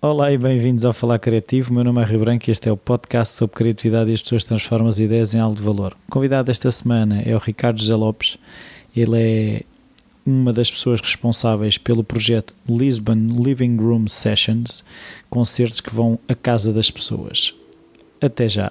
Olá e bem-vindos ao Falar Criativo. Meu nome é Rio Branco e este é o podcast sobre criatividade e as pessoas transformam as ideias em algo de valor. O convidado desta semana é o Ricardo José Lopes. Ele é uma das pessoas responsáveis pelo projeto Lisbon Living Room Sessions, concertos que vão à casa das pessoas. Até já!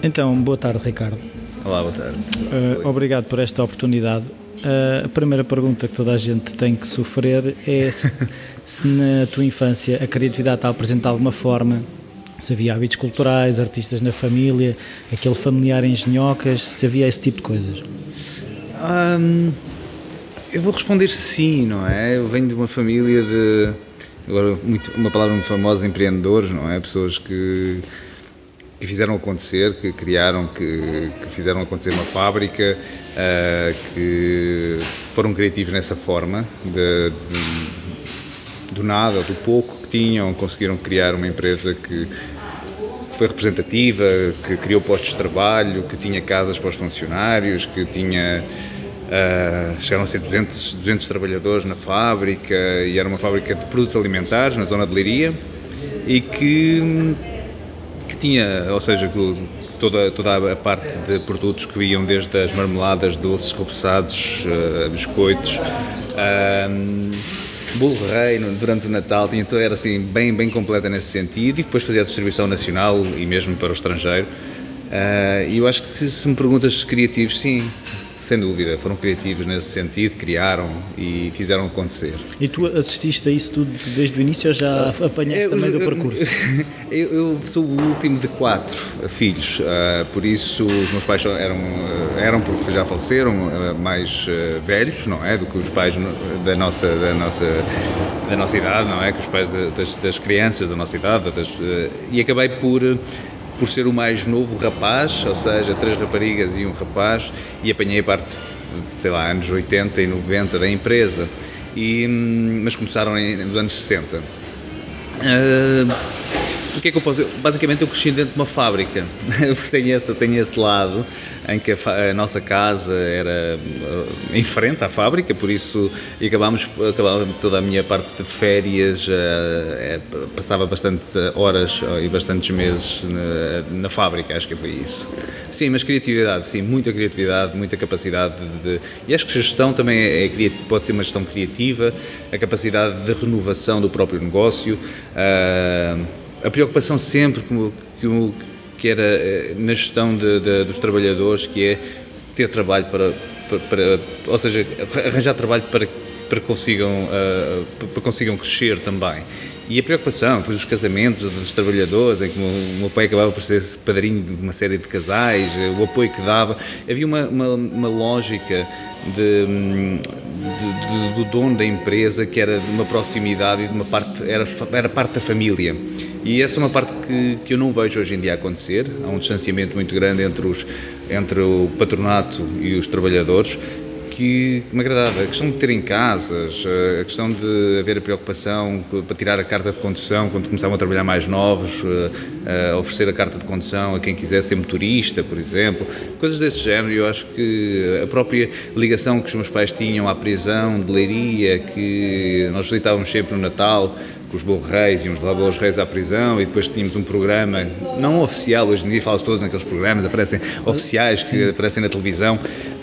Então, boa tarde, Ricardo. Olá, boa tarde. Uh, obrigado por esta oportunidade. Uh, a primeira pergunta que toda a gente tem que sofrer é se, se na tua infância a criatividade está presente de alguma forma, se havia hábitos culturais, artistas na família, aquele familiar em genhocas, se havia esse tipo de coisas. Um, eu vou responder sim, não é? Eu venho de uma família de. Agora, muito, uma palavra muito famosa, empreendedores, não é? Pessoas que que fizeram acontecer, que criaram, que, que fizeram acontecer uma fábrica, uh, que foram criativos nessa forma, de, de, do nada, do pouco que tinham, conseguiram criar uma empresa que foi representativa, que criou postos de trabalho, que tinha casas para os funcionários, que tinha. Uh, chegaram a ser 200, 200 trabalhadores na fábrica e era uma fábrica de produtos alimentares na zona de Leiria e que tinha, ou seja, toda, toda a parte de produtos que iam desde as marmeladas, doces, repousados, uh, biscoitos, um, bolo rei durante o Natal, tinha, era assim bem, bem completa nesse sentido e depois fazia a distribuição nacional e mesmo para o estrangeiro. Uh, e eu acho que se me perguntas criativos, sim, sem dúvida, foram criativos nesse sentido, criaram e fizeram acontecer. E tu assististe a isso tudo desde o início ou já apanhaste eu, também do percurso? Eu, eu, sou o último de quatro filhos, uh, por isso os meus pais eram, ah, eram porque já faleceram, uh, mais velhos, não é? Do que os pais da nossa, da nossa, da nossa idade, não é? Que os pais das, das crianças da nossa idade. Das, e acabei por por ser o mais novo rapaz, ou seja, três raparigas e um rapaz, e apanhei a parte, sei lá, anos 80 e 90 da empresa, e, hum, mas começaram nos anos 60. Uh, o que é que eu posso? Basicamente eu cresci dentro de uma fábrica, tenho, esse, esse lado, em que a, a, nossa casa era uh, em frente à fábrica, por isso acabámos, acabámos toda a minha parte de férias, uh, é, passava bastantes horas uh, e bastantes meses na, na, fábrica, acho que foi isso. Sim, mas criatividade, sim, muita criatividade, muita capacidade de, de e acho que gestão também é, é, pode ser uma gestão criativa, a capacidade de renovação do próprio negócio, a preocupação sempre que, que, era eh, na gestão de, de, dos trabalhadores, que é ter trabalho para, para, para ou seja, arranjar trabalho para, para, consigam, uh, para consigam crescer também. E a preocupação, depois os casamentos dos trabalhadores, em que o meu pai acabava por ser padrinho de uma série de casais, eh, o apoio que dava, havia uma, uma, uma lógica de, de, do dono da empresa que era de uma proximidade e de uma parte, era, era parte da família. E essa é uma parte que, que eu não vejo hoje em dia acontecer. Há um distanciamento muito grande entre, os, entre o patronato e os trabalhadores que, me agradava. A questão de terem casas, a questão de haver a preocupação para tirar a carta de condução quando começavam a trabalhar mais novos, a oferecer a carta de condução a quem quiser ser motorista, por exemplo, coisas desse género. Eu acho que a própria ligação que os meus pais tinham à prisão de Leiria, que nós visitávamos sempre no Natal, com os Bolos Reis, íamos levar Bolos Reis à prisão e depois tínhamos um programa, não oficial, hoje em dia fala-se todos naqueles programas, aparecem oficiais que Sim. aparecem na televisão,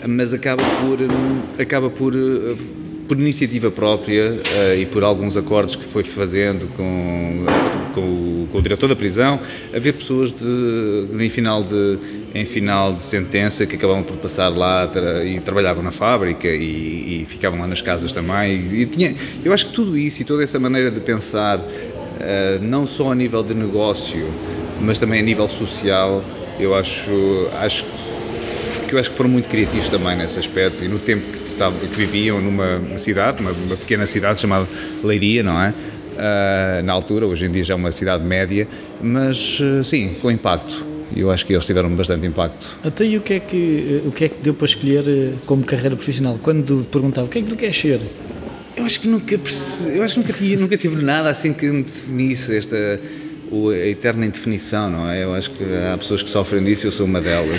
mas acaba por, hum, acaba por uh, por iniciativa própria uh, e por alguns acordos que foi fazendo com, com, o, com o diretor da prisão, haver pessoas de, em, final de, em final de sentença que acabavam por passar lá tra e trabalhavam na fábrica e, e, ficavam lá nas casas também. E, e, tinha, eu acho que tudo isso e toda essa maneira de pensar, uh, não só a nível de negócio, mas também a nível social, eu acho, acho que eu acho que foram muito criativos também nesse aspecto e no tempo que que viviam numa cidade, uma, uma pequena cidade chamada Leiria, não é? Uh, na altura, hoje em dia já é uma cidade média, mas uh, sim, com impacto. Eu acho que eles tiveram bastante impacto. Até e o que é que, o que, é que deu para escolher eh, como carreira profissional? Quando perguntava o que é que tu queres ser? Eu acho que nunca perce... eu acho que nunca, tinha, nunca tive nada assim que me definisse esta a eterna indefinição, não é? Eu acho que há pessoas que sofrem disso, eu sou uma delas.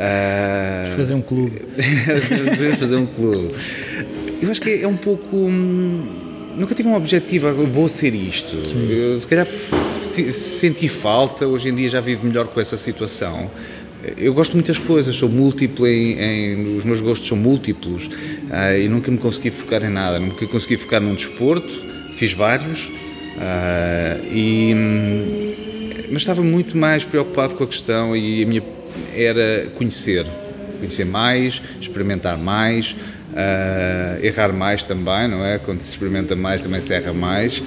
Uh, fazer um clube. Devemos fazer um clube. Eu acho que é um pouco. Hum, nunca tive um objetivo, vou ser isto. Eu, se calhar senti falta, hoje em dia já vivo melhor com essa situação. Eu gosto de muitas coisas, sou múltiplo em, em os meus gostos são múltiplos uh, e nunca me consegui focar em nada, nunca consegui focar num desporto, fiz vários uh, e hum, mas estava muito mais preocupado com a questão e a minha era conhecer, conhecer mais, experimentar mais, uh, errar mais também, não é? Quando se experimenta mais também se erra mais.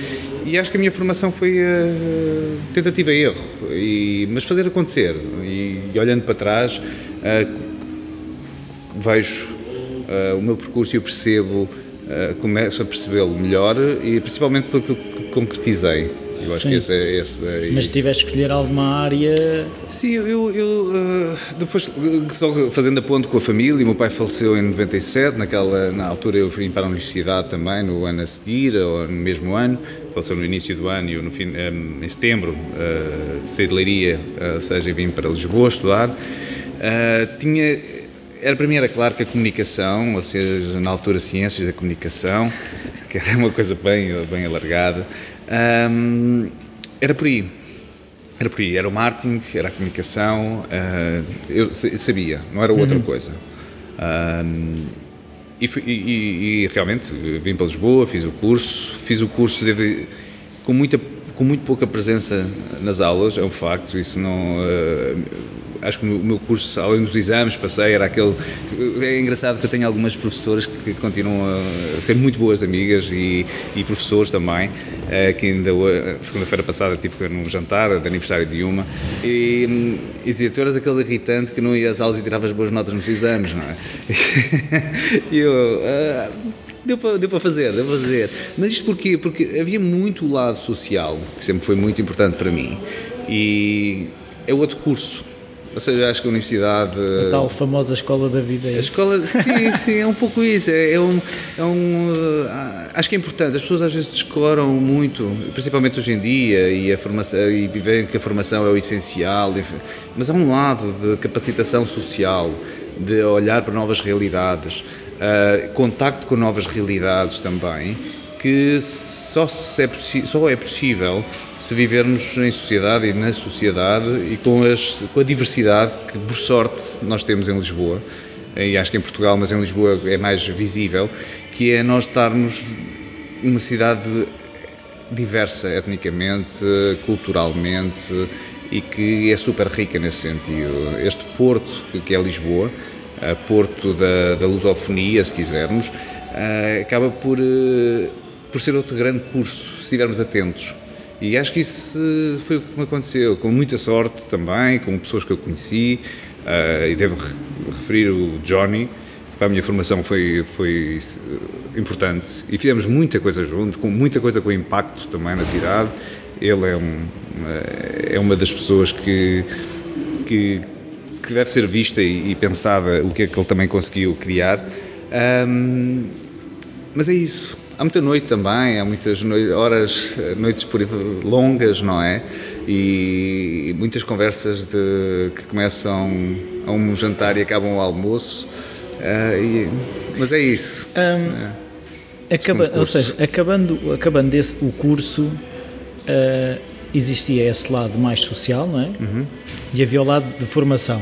E acho que a minha formação foi uh, tentativa e erro, e, mas fazer acontecer. E, e olhando para trás, uh, vejo o meu percurso e eu percebo, começo a percebê-lo melhor e principalmente pelo que concretizei. Eu acho Sim. que esse é. Esse é Mas se tivesse que escolher alguma área. Sim, eu. eu uh, depois, só fazendo a ponto com a família, o meu pai faleceu em 97, naquela, na altura eu vim para a universidade também, no ano a seguir, ou no mesmo ano. Faleceu no início do ano e eu, no fim, eh, em setembro, uh, saí de Leiria, ou seja, vim para Lisboa estudar. Tinha era para mim era claro que a comunicação, ou seja, na altura ciências da comunicação, que era uma coisa bem bem alargada, um, era por aí. Era por aí. Era o marketing, era a comunicação. Uh, eu sabia, não era outra uhum. coisa. Um, e, e, e, realmente vim para Lisboa, fiz o curso. Fiz o curso deve, com, muita, com muito pouca presença nas aulas, é um facto. Isso não. Uh, acho que o meu curso, além dos exames, passei, era aquele. É engraçado que eu tenho algumas professoras que continuam a ser muito boas amigas e, e professores também, eh, que ainda segunda-feira passada tive num jantar de aniversário de uma e, e dizia: Tu eras aquele irritante que não ia às aulas e tiravas boas notas nos exames, não é? e eu. Uh, Deu para, deu para fazer, deu para fazer. Mas isto porquê? Porque havia muito lado social, que sempre foi muito importante para mim. E é outro curso. Ou seja, acho que a universidade. A tal famosa escola da vida. É a escola, sim, sim, é um pouco isso. É, é um, é um, uh, acho que é importante. As pessoas às vezes descoram muito, principalmente hoje em dia, e a formação e vivem que a formação é o essencial. Mas há um lado de capacitação social, de olhar para novas realidades, uh, contacto com novas realidades também, que só é, só é possível se vivermos em sociedade e na sociedade e com, as, com a diversidade que, por sorte, nós temos em Lisboa, e acho que em Portugal, mas em Lisboa é mais visível, que é nós estarmos numa cidade diversa etnicamente, culturalmente e que é super rica nesse sentido. Este Porto, que é Lisboa, Porto da, da lusofonia, se quisermos, acaba por, por ser outro grande curso, se estivermos atentos. E acho que isso foi o que me aconteceu, com muita sorte também, com pessoas que eu conheci, uh, e devo referir o Johnny, para a minha formação foi, foi importante, e fizemos muita coisa junto, com muita coisa com impacto também na cidade. Ele é, um, é uma das pessoas que, que, que deve ser vista e, e, pensada o que é que ele também conseguiu criar. Um, mas é isso Há muita noite também, há muitas horas, noites por longas, não é? E muitas conversas de, que começam a um jantar e acabam ao almoço. Uh, e, mas é isso. Um, é. Acaba, ou seja, acabando, acabando esse, o curso, uh, existia esse lado mais social, não é? Uhum. E havia o lado de formação.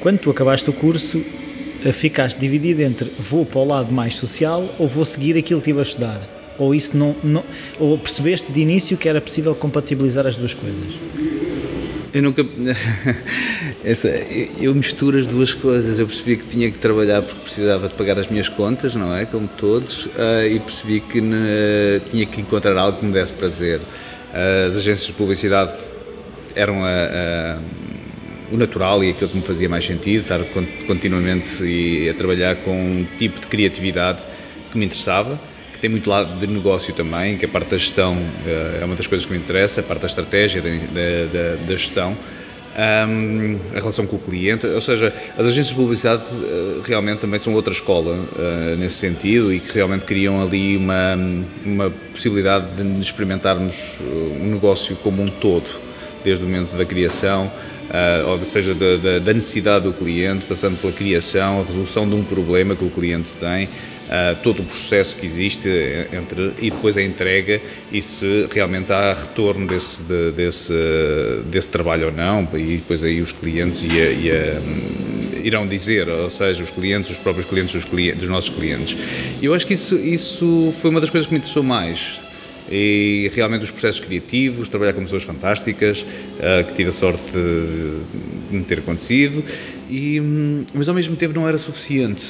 Quando tu acabaste o curso, ficaste dividido entre vou para o lado mais social ou vou seguir aquilo que estive a estudar? Ou isso não, não ou percebeste de início que era possível compatibilizar as duas coisas? Eu nunca. Essa, eu misturo as duas coisas. Eu percebi que tinha que trabalhar porque precisava de pagar as minhas contas, não é? Como todos, uh, e percebi que ne, tinha que encontrar algo que me desse prazer. As agências de publicidade eram a, a o natural e aquilo que me fazia mais sentido, estar continuamente e a trabalhar com um tipo de criatividade que me interessava, que tem muito lado de negócio também, que a parte da gestão eh, é uma das coisas que me interessa, a parte da estratégia, da, da, da gestão, um, a relação com o cliente, ou seja, as agências de publicidade uh, realmente também são outra escola uh, nesse sentido e que realmente criam ali uma, uma possibilidade de experimentarmos um negócio como um todo, desde o momento da criação ou seja, da, da, da, necessidade do cliente, passando pela criação, a resolução de um problema que o cliente tem, uh, todo o processo que existe entre, e depois a entrega e se realmente há retorno desse, de, desse, desse trabalho ou não, e depois aí os clientes e a, e a, irão dizer, ou seja, os clientes, os próprios clientes dos, clientes, dos nossos clientes. Eu acho que isso, isso foi uma das coisas que me interessou mais e realmente os processos criativos, trabalhar com pessoas fantásticas, uh, que tive a sorte de me ter acontecido, e, hum, mas ao mesmo tempo não era suficiente.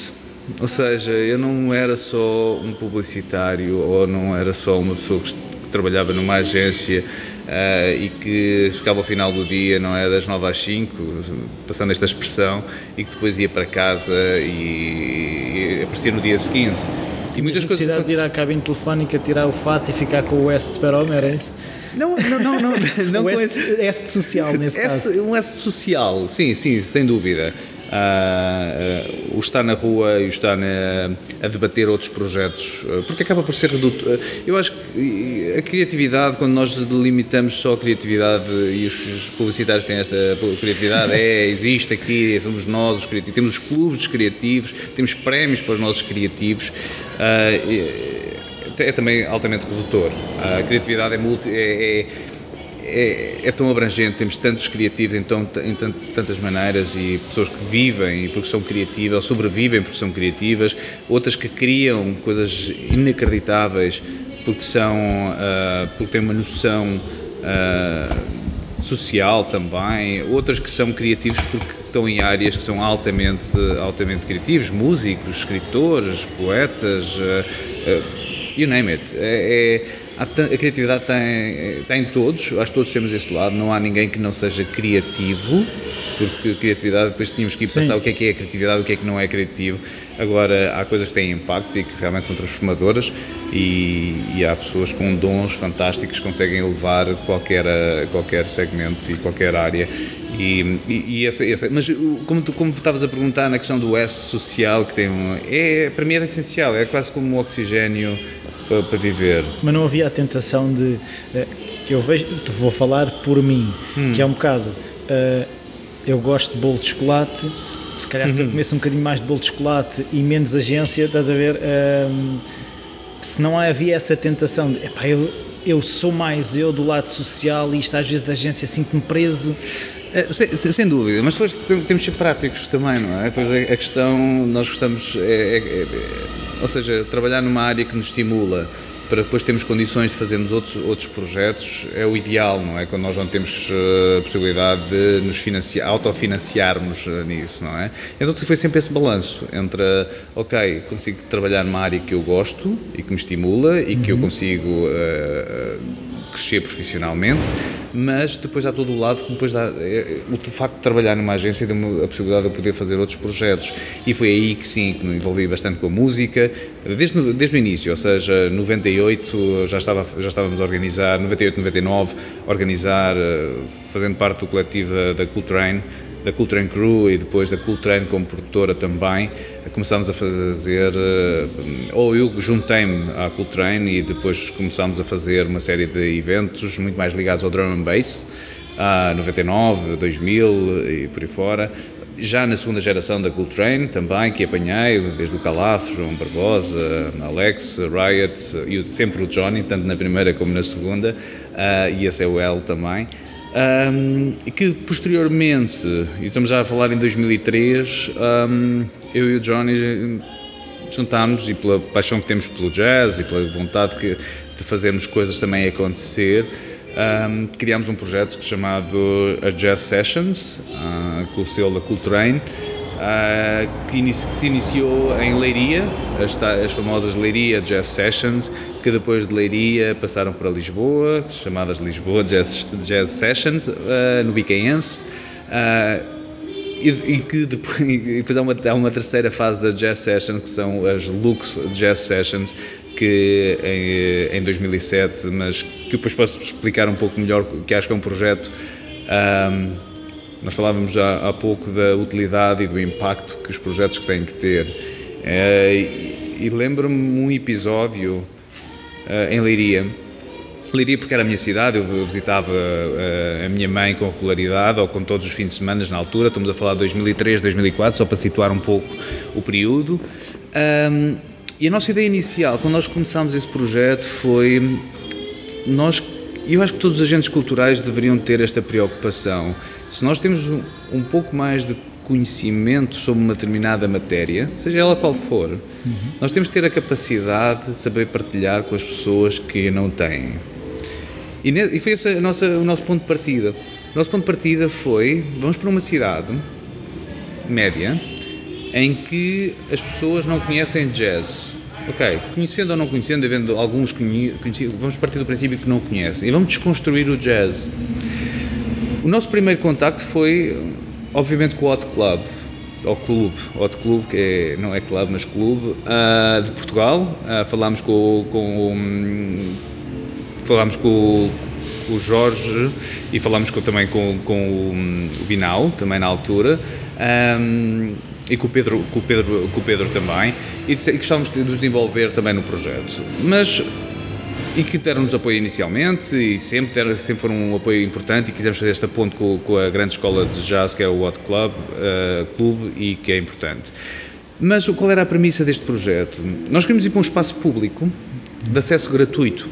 Ou seja, eu não era só um publicitário ou não era só uma pessoa que trabalhava numa agência uh, e que chegava ao final do dia, não é, das 9 às 5, passando esta expressão, e que depois ia para casa e, e aparecia no dia seguinte e muitas coisas. necessidade de ir à cabine telefónica, tirar o fato e ficar com o S super-homem, era isso? Não, não, não, não, não o S, S social nesse S, caso. Um S social, sim, sim, sem dúvida. Uh, uh, o estar na rua e o estar na, a debater outros projetos, uh, porque acaba por ser redutor. Eu acho que a criatividade, quando nós delimitamos só a criatividade e os publicitários têm esta criatividade, é, existe aqui, somos nós os criativos, temos os clubes criativos, temos prémios para os nossos criativos. É, é também altamente redutor. A criatividade é, multi, é, é é, é, tão abrangente, temos tantos criativos em, tão, em tantas maneiras e pessoas que vivem porque são criativas, ou sobrevivem porque são criativas, outras que criam coisas inacreditáveis porque são, uh, porque têm uma noção uh, social também, outras que são criativos porque estão em áreas que são altamente, altamente criativos, músicos, escritores, poetas, uh, you name it. É, é a, criatividade está em, está em todos, acho que todos temos esse lado, não há ninguém que não seja criativo, porque criatividade, depois tínhamos que ir passar o que é que é criatividade, o que é que não é criativo. Agora, há coisas que têm impacto e que realmente são transformadoras e, e há pessoas com dons fantásticos que conseguem levar qualquer, qualquer segmento e qualquer área. E, e, e essa, essa, mas como tu como estavas a perguntar na questão do S social que tem um, é para mim é essencial é quase como o oxigênio para, para viver. Mas não havia a tentação de. Eh, que eu vejo, vou falar por mim, hum. que é um bocado. Uh, eu gosto de bolo de chocolate, se calhar se eu uhum. comesse um bocadinho mais de bolo de chocolate e menos agência, estás a ver? Uh, se não havia essa tentação de. Epá, eu, eu sou mais eu do lado social e isto às vezes da agência sinto-me preso. sem, sem, dúvida, mas depois temos de ser práticos também, não é? Depois a, questão, nós gostamos, é, é, é, ou seja, trabalhar numa área que nos estimula para depois termos condições de fazermos outros, outros projetos é o ideal, não é? Quando nós não temos eh, a possibilidade de nos financiar, autofinanciarmos eh, nisso, não é? Então foi sempre esse balanço entre, ok, consigo trabalhar numa área que eu gosto e que me estimula e que eu uhum. consigo uh, crescer profissionalmente, mas depois há todo o lado que depois dá, é, o facto de trabalhar numa agência deu-me a possibilidade de poder fazer outros projetos e foi aí que sim, que me envolvi bastante com a música, desde, desde o início, ou seja, 98 já, estava, já estávamos a organizar, 98, 99, organizar, eh, fazendo parte do coletivo da, da Cool Train, da Cool Train Crew e depois da Cool Train como produtora também, começámos a fazer, eh, ou eu juntei-me à Cool Train e depois começámos a fazer uma série de eventos muito mais ligados ao drum and bass, a 99, 2000 e por aí fora. Já na segunda geração da Cool Train também, que apanhei, desde o Calaf, João Barbosa, Alex, Riot e sempre o Johnny, tanto na primeira como na segunda, uh, e a COL também. Um, que posteriormente, e estamos já a falar em 2003, um, eu e o Johnny juntámos e pela paixão que temos pelo jazz e pela vontade que, de fazermos coisas também acontecer, um, criámos um projeto chamado a Jazz Sessions, uh, com o selo da Cultrain, uh, que, que, se iniciou em Leiria, as, as, famosas Leiria Jazz Sessions, que depois de Leiria passaram para Lisboa, chamadas Lisboa Jazz, Jazz Sessions, uh, no Bicaense. E, e, que depois, depois há, uma, há uma terceira fase da Jazz Session, que são as Lux Jazz Sessions, que em, em 2007, mas que depois posso explicar um pouco melhor, que acho que é um projeto. Um, nós falávamos há, há pouco da utilidade e do impacto que os projetos têm que ter. É, e, e lembro-me um episódio uh, em Leiria Leiria porque era a minha cidade, eu visitava uh, a minha mãe com regularidade ou com todos os fins de semana na altura, estamos a falar de 2003, 2004, só para situar um pouco o período. Um, e a nossa ideia inicial, quando nós começámos esse projeto, foi nós, eu acho que todos os agentes culturais deveriam ter esta preocupação. Se nós temos um, um pouco mais de conhecimento sobre uma determinada matéria, seja ela qual for, uhum. nós temos que ter a capacidade de saber partilhar com as pessoas que não têm. E, e foi esse nossa, o nosso ponto de partida. O nosso ponto de partida foi: vamos para uma cidade média em que as pessoas não conhecem jazz. Ok, conhecendo ou não conhecendo, havendo alguns conhecidos, vamos partir do princípio que não conhecem e vamos desconstruir o jazz. O nosso primeiro contacto foi, obviamente, com o Hot Club, ou clube, Hot Club, que é, não é clube, mas clube, uh, de Portugal. Uh, falámos com, com falámos com, com, o Jorge e falámos com, também com, com o, o Binal, também na altura, um, e com o, Pedro, com, o Pedro, com o Pedro também, e, e gostávamos de nos envolver também no projeto. Mas e que deram-nos apoio inicialmente e sempre, deram, sempre foram um apoio importante e quisemos fazer esta ponte com, com a grande escola de jazz que é o Hot Club, uh, Clube e que é importante. Mas qual era a premissa deste projeto? Nós queríamos ir para um espaço público de acesso gratuito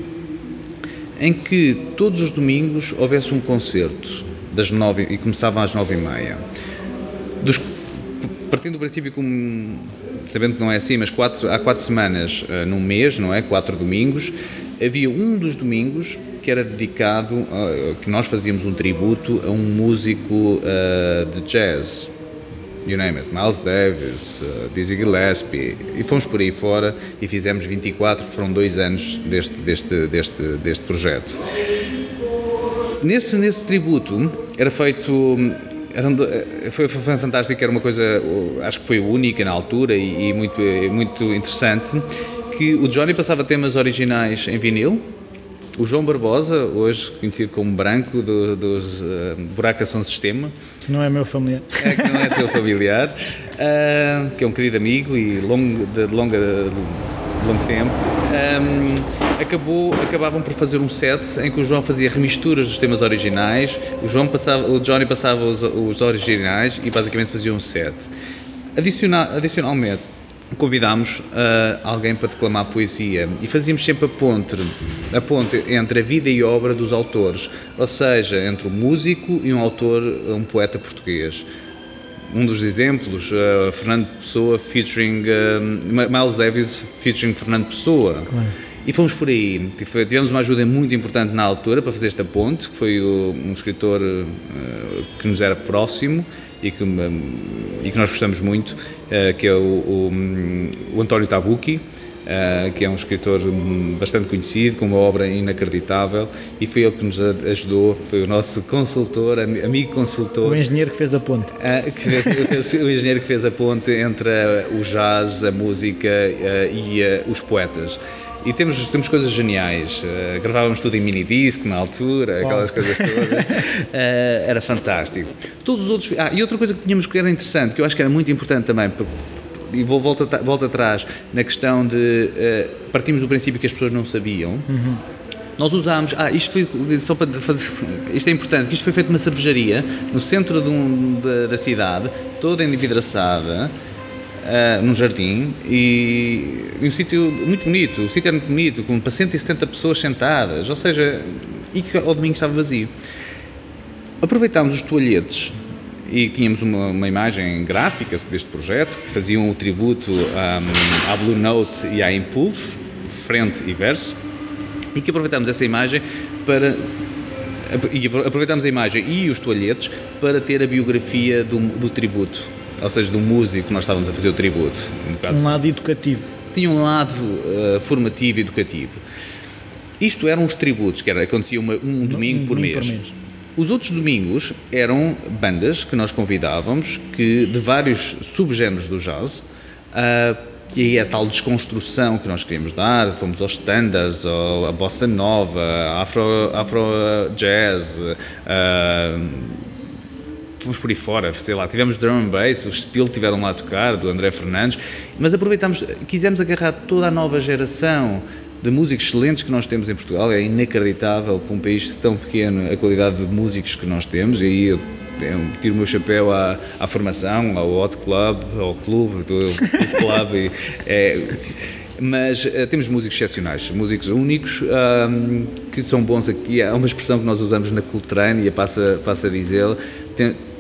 em que todos os domingos houvesse um concerto das nove, e começava às nove e meia. Dos, partindo do princípio, sabendo que não é assim, mas quatro, há quatro semanas uh, num mês, não é? Quatro domingos, havia um dos domingos que era dedicado, uh, que nós fazíamos um tributo a um músico uh, de jazz, you name it, Miles Davis, uh, Dizzy Gillespie, e fomos por aí fora e fizemos 24, foram dois anos deste, deste, deste, deste projeto. Nesse, nesse tributo era feito era, eh, foi, foi fantástico, era uma coisa, acho que foi única na altura e, e muito, muito interessante, que o Johnny passava temas originais em vinil, o João Barbosa, hoje conhecido como Branco, do, dos uh, Buraca São Sistema. Que não é meu familiar. É, que não é teu familiar, uh, que é um querido amigo e longo, de, longa, de longo tempo. Um, acabou, acabavam por fazer um set em que o João fazia remisturas dos temas originais, o, João passava, o Johnny passava os, os originais e basicamente fazia um set. Adicional, adicionalmente, convidámos uh, alguém para declamar poesia e fazíamos sempre a ponte, a ponte entre a vida e a obra dos autores, ou seja, entre um músico e um autor, um poeta português. Um dos exemplos, uh, Fernando Pessoa featuring uh, Miles Davis featuring Fernando Pessoa. Claro. E fomos por aí. Tivemos uma ajuda muito importante na altura para fazer esta ponte, que foi um escritor que nos era próximo e que, e que nós gostamos muito, uh, que é o, o, o António Tabucchi, uh, que é um escritor bastante conhecido, com uma obra inacreditável, e foi ele que nos ajudou, foi o nosso consultor, amigo consultor. O engenheiro que fez a ponte. Que, o engenheiro que fez a ponte entre o jazz, a música e os poetas. E temos, temos coisas geniais. Uh, gravávamos tudo em mini disc na altura, aquelas coisas todas. Uh, era fantástico. Todos os outros. Ah, e outra coisa que tínhamos que era interessante, que eu acho que era muito importante também, e vou volta, volta atrás na questão de. Uh, partimos do princípio que as pessoas não sabiam. Uhum. Nós usámos, ah, isto foi, só para fazer, isto é importante, que isto foi feito numa cervejaria, no centro um, da, da cidade, toda endividraçada, uh, num jardim e, e um sítio muito bonito. O sítio era muito bonito, com para 170 pessoas sentadas, ou seja, e que ao domingo estava vazio. Aproveitámos os toalhetes e tínhamos uma, uma, imagem gráfica deste projeto que faziam o tributo um, à Blue Note e à Impulse, frente e verso, e que aproveitámos essa imagem para e aproveitámos a imagem e os toalhetes para ter a biografia do, do tributo ou seja, do músico que nós estávamos a fazer o tributo. Caso, um lado educativo. Tinha um lado uh, formativo e educativo. Isto eram os tributos, que era, acontecia uma, um domingo, um, por, mês. por mês. Os outros domingos eram bandas que nós convidávamos, que de vários subgéneros do jazz, uh, e a tal desconstrução que nós queríamos dar, fomos aos standards, a bossa nova, afro, afro jazz, uh, fomos por aí fora, sei lá, tivemos drum and bass, os Spill tiveram lá a tocar, do André Fernandes, mas aproveitámos, quisemos agarrar toda a nova geração de músicos excelentes que nós temos em Portugal. É inacreditável para um país tão pequeno a qualidade de músicos que nós temos. E aí eu, tiro o meu chapéu à, à formação, ao Hot Club, ao clube, do, do club. e, é, mas uh, temos músicos excepcionais, músicos únicos que são bons aqui. Há uma expressão que nós usamos na Cultrane e passa, passa a dizer: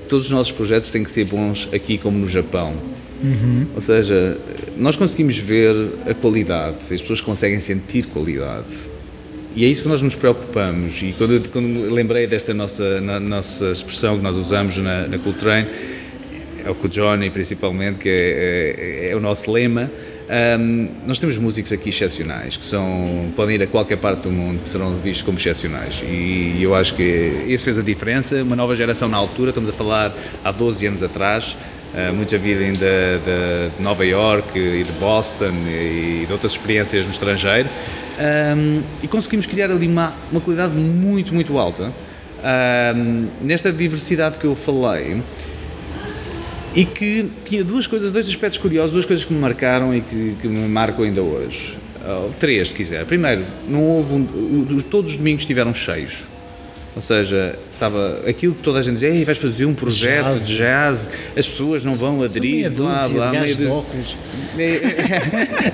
todos os nossos projetos têm que ser bons aqui como no Japão. Uhum. Ou seja, nós conseguimos ver a qualidade, as pessoas conseguem sentir qualidade. E é isso que nós nos preocupamos. E quando, quando lembrei desta nossa, na, nossa expressão que nós usamos na, na é o que o Johnny principalmente, que é, é, é o nosso lema, um, nós temos músicos aqui excepcionais, que são, podem ir a qualquer parte do mundo, que serão vistos como excepcionais. E eu acho que isso fez a diferença. Uma nova geração na altura, estamos a falar há 12 anos atrás, uh, muita vida ainda de, Nova York e de Boston e de outras experiências no estrangeiro. Um, e conseguimos criar ali uma, uma qualidade muito, muito alta. Um, nesta diversidade que eu falei, e que tinha duas coisas, dois aspectos curiosos, duas coisas que me marcaram e que, que me marcam ainda hoje. Uh, três, se quiser. Primeiro, não houve um, todos os domingos estiveram cheios. Ou seja, estava aquilo que toda a gente dizia, Ei, vais fazer um projeto jazz. de jazz, as pessoas não vão aderir, blá blá, meia de óculos.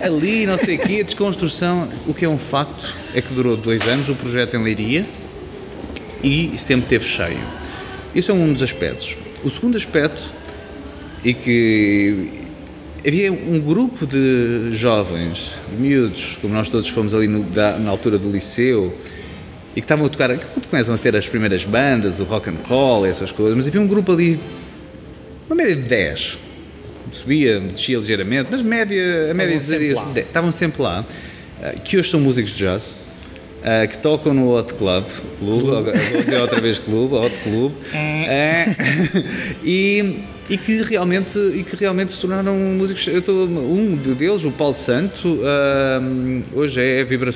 ali, não sei o quê, a desconstrução. O que é um facto é que durou dois anos o projeto em Leiria e sempre teve cheio. Isso é um dos aspectos. O segundo aspecto e que havia um grupo de jovens, de miúdos, como nós todos fomos ali no, da, na altura do liceu, e que estavam a tocar, quando começam a ter as primeiras bandas, o rock and roll, essas coisas, mas havia um grupo ali, uma média de 10, subia, descia ligeiramente, mas média, a média estavam sempre, 10, estavam sempre lá, eh, que hoje são músicos de jazz, Uh, que tocam no Hot Club, clube, clube. vou dizer outra vez clube, Hot Club, uh, e, e, que realmente, e que realmente se tornaram músicos. Eu tô, um deles, o Paulo Santo, hoje é vibra,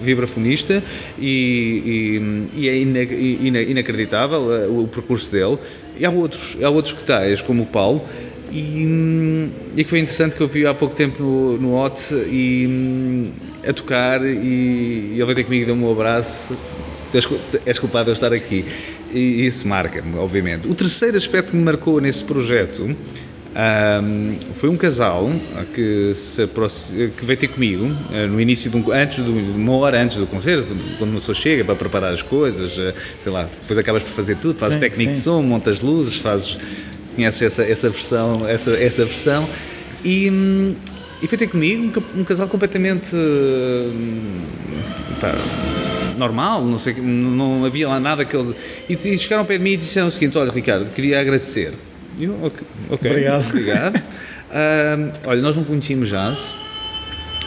vibrafonista e, e, e é ina, ina, inacreditável o percurso dele. E há outros, há outros que tais, como o Paulo, e, e que foi interessante que eu vi há pouco tempo no, no e, a tocar e, e ele veio ter comigo e deu-me um abraço és culpado de eu estar aqui e isso marca-me, obviamente. O terceiro aspecto que me marcou nesse projeto um, foi um casal que, se que veio ter comigo uh, no início de um, antes de uma hora antes do concerto, quando uma pessoa chega para preparar as coisas, uh, sei lá, depois acabas por fazer tudo, fazes sim, técnico sim. de som, montas luzes, fazes conheces essa, essa versão, essa, essa versão e, e foi ter comigo um, um casal completamente pá, normal, não sei, não, havia lá nada que eles. E, e chegaram para mim e disseram o seguinte: Olha, Ricardo, queria agradecer. E eu, ok, okay obrigado. obrigado. uh, olha, nós não conhecíamos jazz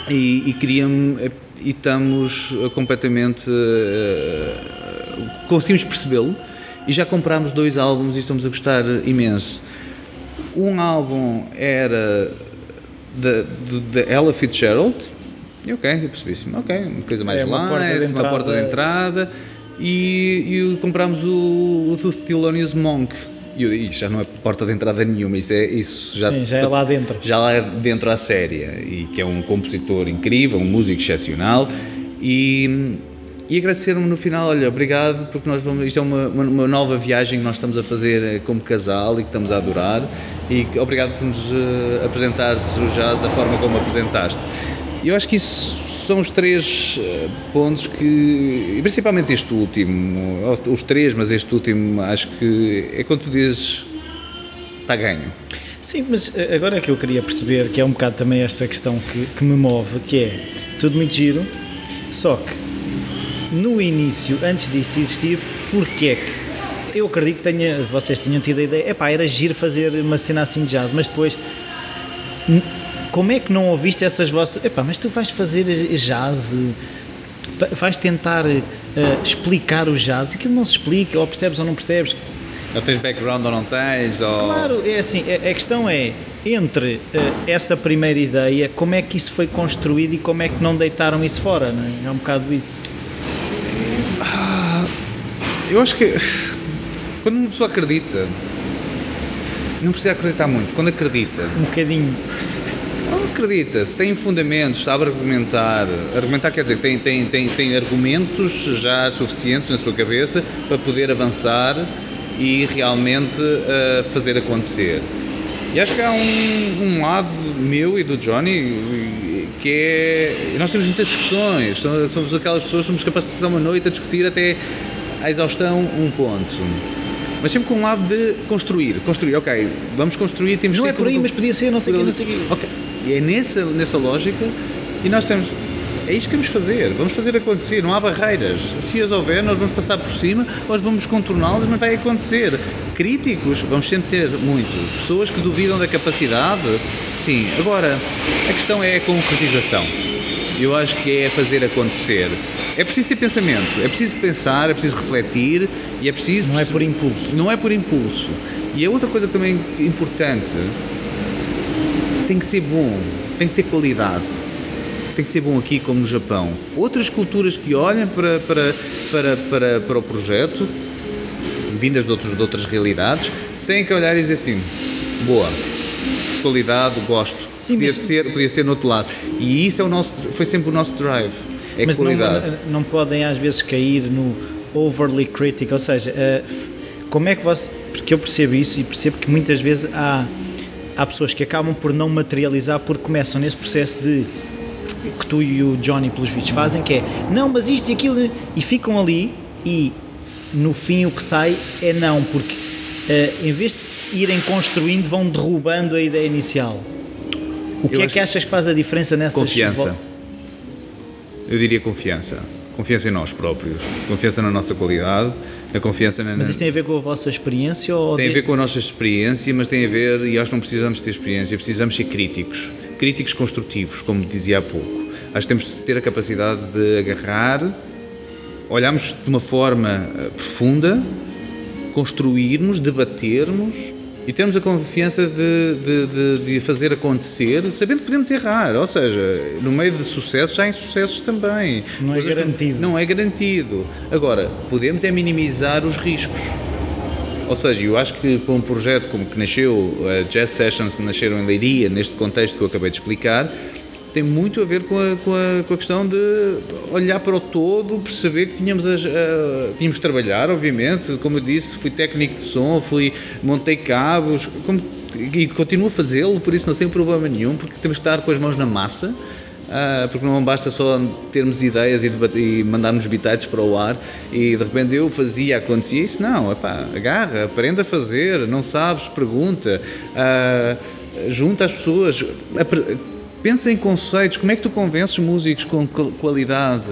e, e queríamos. E estamos completamente. Uh, conseguimos percebê-lo e já comprámos dois álbuns e estamos a gostar imenso. Um álbum era da Ella Fitzgerald, e ok, eu percebi assim, ok, uma coisa mais é, uma light, porta uma porta de entrada, e, e comprámos o, o do Thelonious Monk. E isso já não é porta de entrada nenhuma, isso, é, isso já, Sim, já é lá dentro. Já lá dentro à série, e que é um compositor incrível, um músico excepcional, e e agradecer-me no final, olha, obrigado, porque nós vamos, isto é uma, uma, uma, nova viagem que nós estamos a fazer eh, como casal e que estamos a adorar, e obrigado por nos uh, apresentares o jazz da forma como apresentaste. E eu acho que isso são os três uh, pontos que, principalmente este último, os três, mas este último, acho que é quando tu dizes, está ganho. Sim, mas agora é que eu queria perceber, que é um bocado também esta questão que, que me move, que é tudo muito giro, só que no início, antes disso existir, porque é que eu acredito que tenha, vocês tinham tido a ideia, epá, era giro fazer uma cena assim de jazz, mas depois como é que não ouviste essas vozes? Epá, mas tu vais fazer jazz, vais tentar uh, explicar o jazz, aquilo não se explica, ou percebes ou não percebes. Ou tens background ou não tens? Ou... Claro, é assim, a, questão é, entre uh, essa primeira ideia, como é que isso foi construído e como é que não deitaram isso fora, não é? É um bocado isso. Eu acho que quando uma pessoa acredita, não precisa acreditar muito, quando acredita. Um bocadinho. Não acredita, se tem fundamentos, sabe argumentar. Argumentar quer dizer que tem, tem, tem, tem argumentos já suficientes na sua cabeça para poder avançar e realmente uh, fazer acontecer. E acho que há um, um lado meu e do Johnny que é. Nós temos muitas discussões, somos aquelas pessoas que somos capazes de estar uma noite a discutir até à exaustão um ponto. Mas sempre com um lado de construir. Construir, ok, vamos construir, temos Não é por aí, mas podia ser, não sei o que, não sei o quê. Ok, e é nessa, nessa lógica e nós temos. É isto que vamos fazer, vamos fazer acontecer, não há barreiras. Se as houver, nós vamos passar por cima, nós vamos contorná-las, mas vai acontecer. Críticos, vamos sempre ter muitos. Pessoas que duvidam da capacidade, sim. Agora, a questão é a concretização. Eu acho que é fazer acontecer. É preciso ter pensamento, é preciso pensar, é preciso refletir e é preciso. Não é por impulso. Não é por impulso. E a outra coisa também importante tem que ser bom, tem que ter qualidade. Tem que ser bom aqui como no Japão. Outras culturas que olhem para, para, para, para, para o projeto, vindas de, outros, de outras realidades, têm que olhar e dizer assim: boa, qualidade, gosto. Sim, podia, mas... ser, podia ser no outro lado. E isso é o nosso, foi sempre o nosso drive. É mas qualidade. Não, não podem às vezes cair no overly critical, ou seja, uh, como é que você. Porque eu percebo isso e percebo que muitas vezes há há pessoas que acabam por não materializar porque começam nesse processo de que tu e o Johnny pelos vídeos fazem, que é não, mas isto e aquilo, e ficam ali e no fim o que sai é não, porque uh, em vez de irem construindo, vão derrubando a ideia inicial. O que Eu é que achas que faz a diferença nessa Confiança. Eu diria confiança. Confiança em nós próprios, confiança na nossa qualidade, a confiança na. Mas isso tem a ver com a vossa experiência? Ou tem a ver com a nossa experiência, mas tem a ver, e acho que não precisamos ter experiência, precisamos ser críticos. Críticos construtivos, como dizia há pouco. Acho que temos de ter a capacidade de agarrar, olharmos de uma forma eh, profunda, construirmos, debatermos e termos a confiança de, de, de, de, fazer acontecer, sabendo que podemos errar. Ou seja, no meio de sucessos, há insucessos também. Não é garantido. Não é garantido. Agora, podemos é minimizar os riscos. Ou seja, eu acho que para um projeto como que nasceu, a Jazz Sessions nasceram em Leiria, neste contexto que eu acabei de explicar, tem muito a ver com a, com a, com a questão de olhar para o todo, perceber que tínhamos, as, uh, tínhamos de trabalhar, obviamente. Como eu disse, fui técnico de som, fui, montei cabos, como, e continuo a fazê-lo, por isso não tem problema nenhum, porque temos que estar com as mãos na massa. Uh, porque não basta só termos ideias e, debater, e mandarmos bitates para o ar e de repente eu fazia, acontecia isso. Não, epá, agarra, aprenda a fazer, não sabes, pergunta, uh, junta as pessoas, Pensa em conceitos, como é que tu convences músicos com qualidade,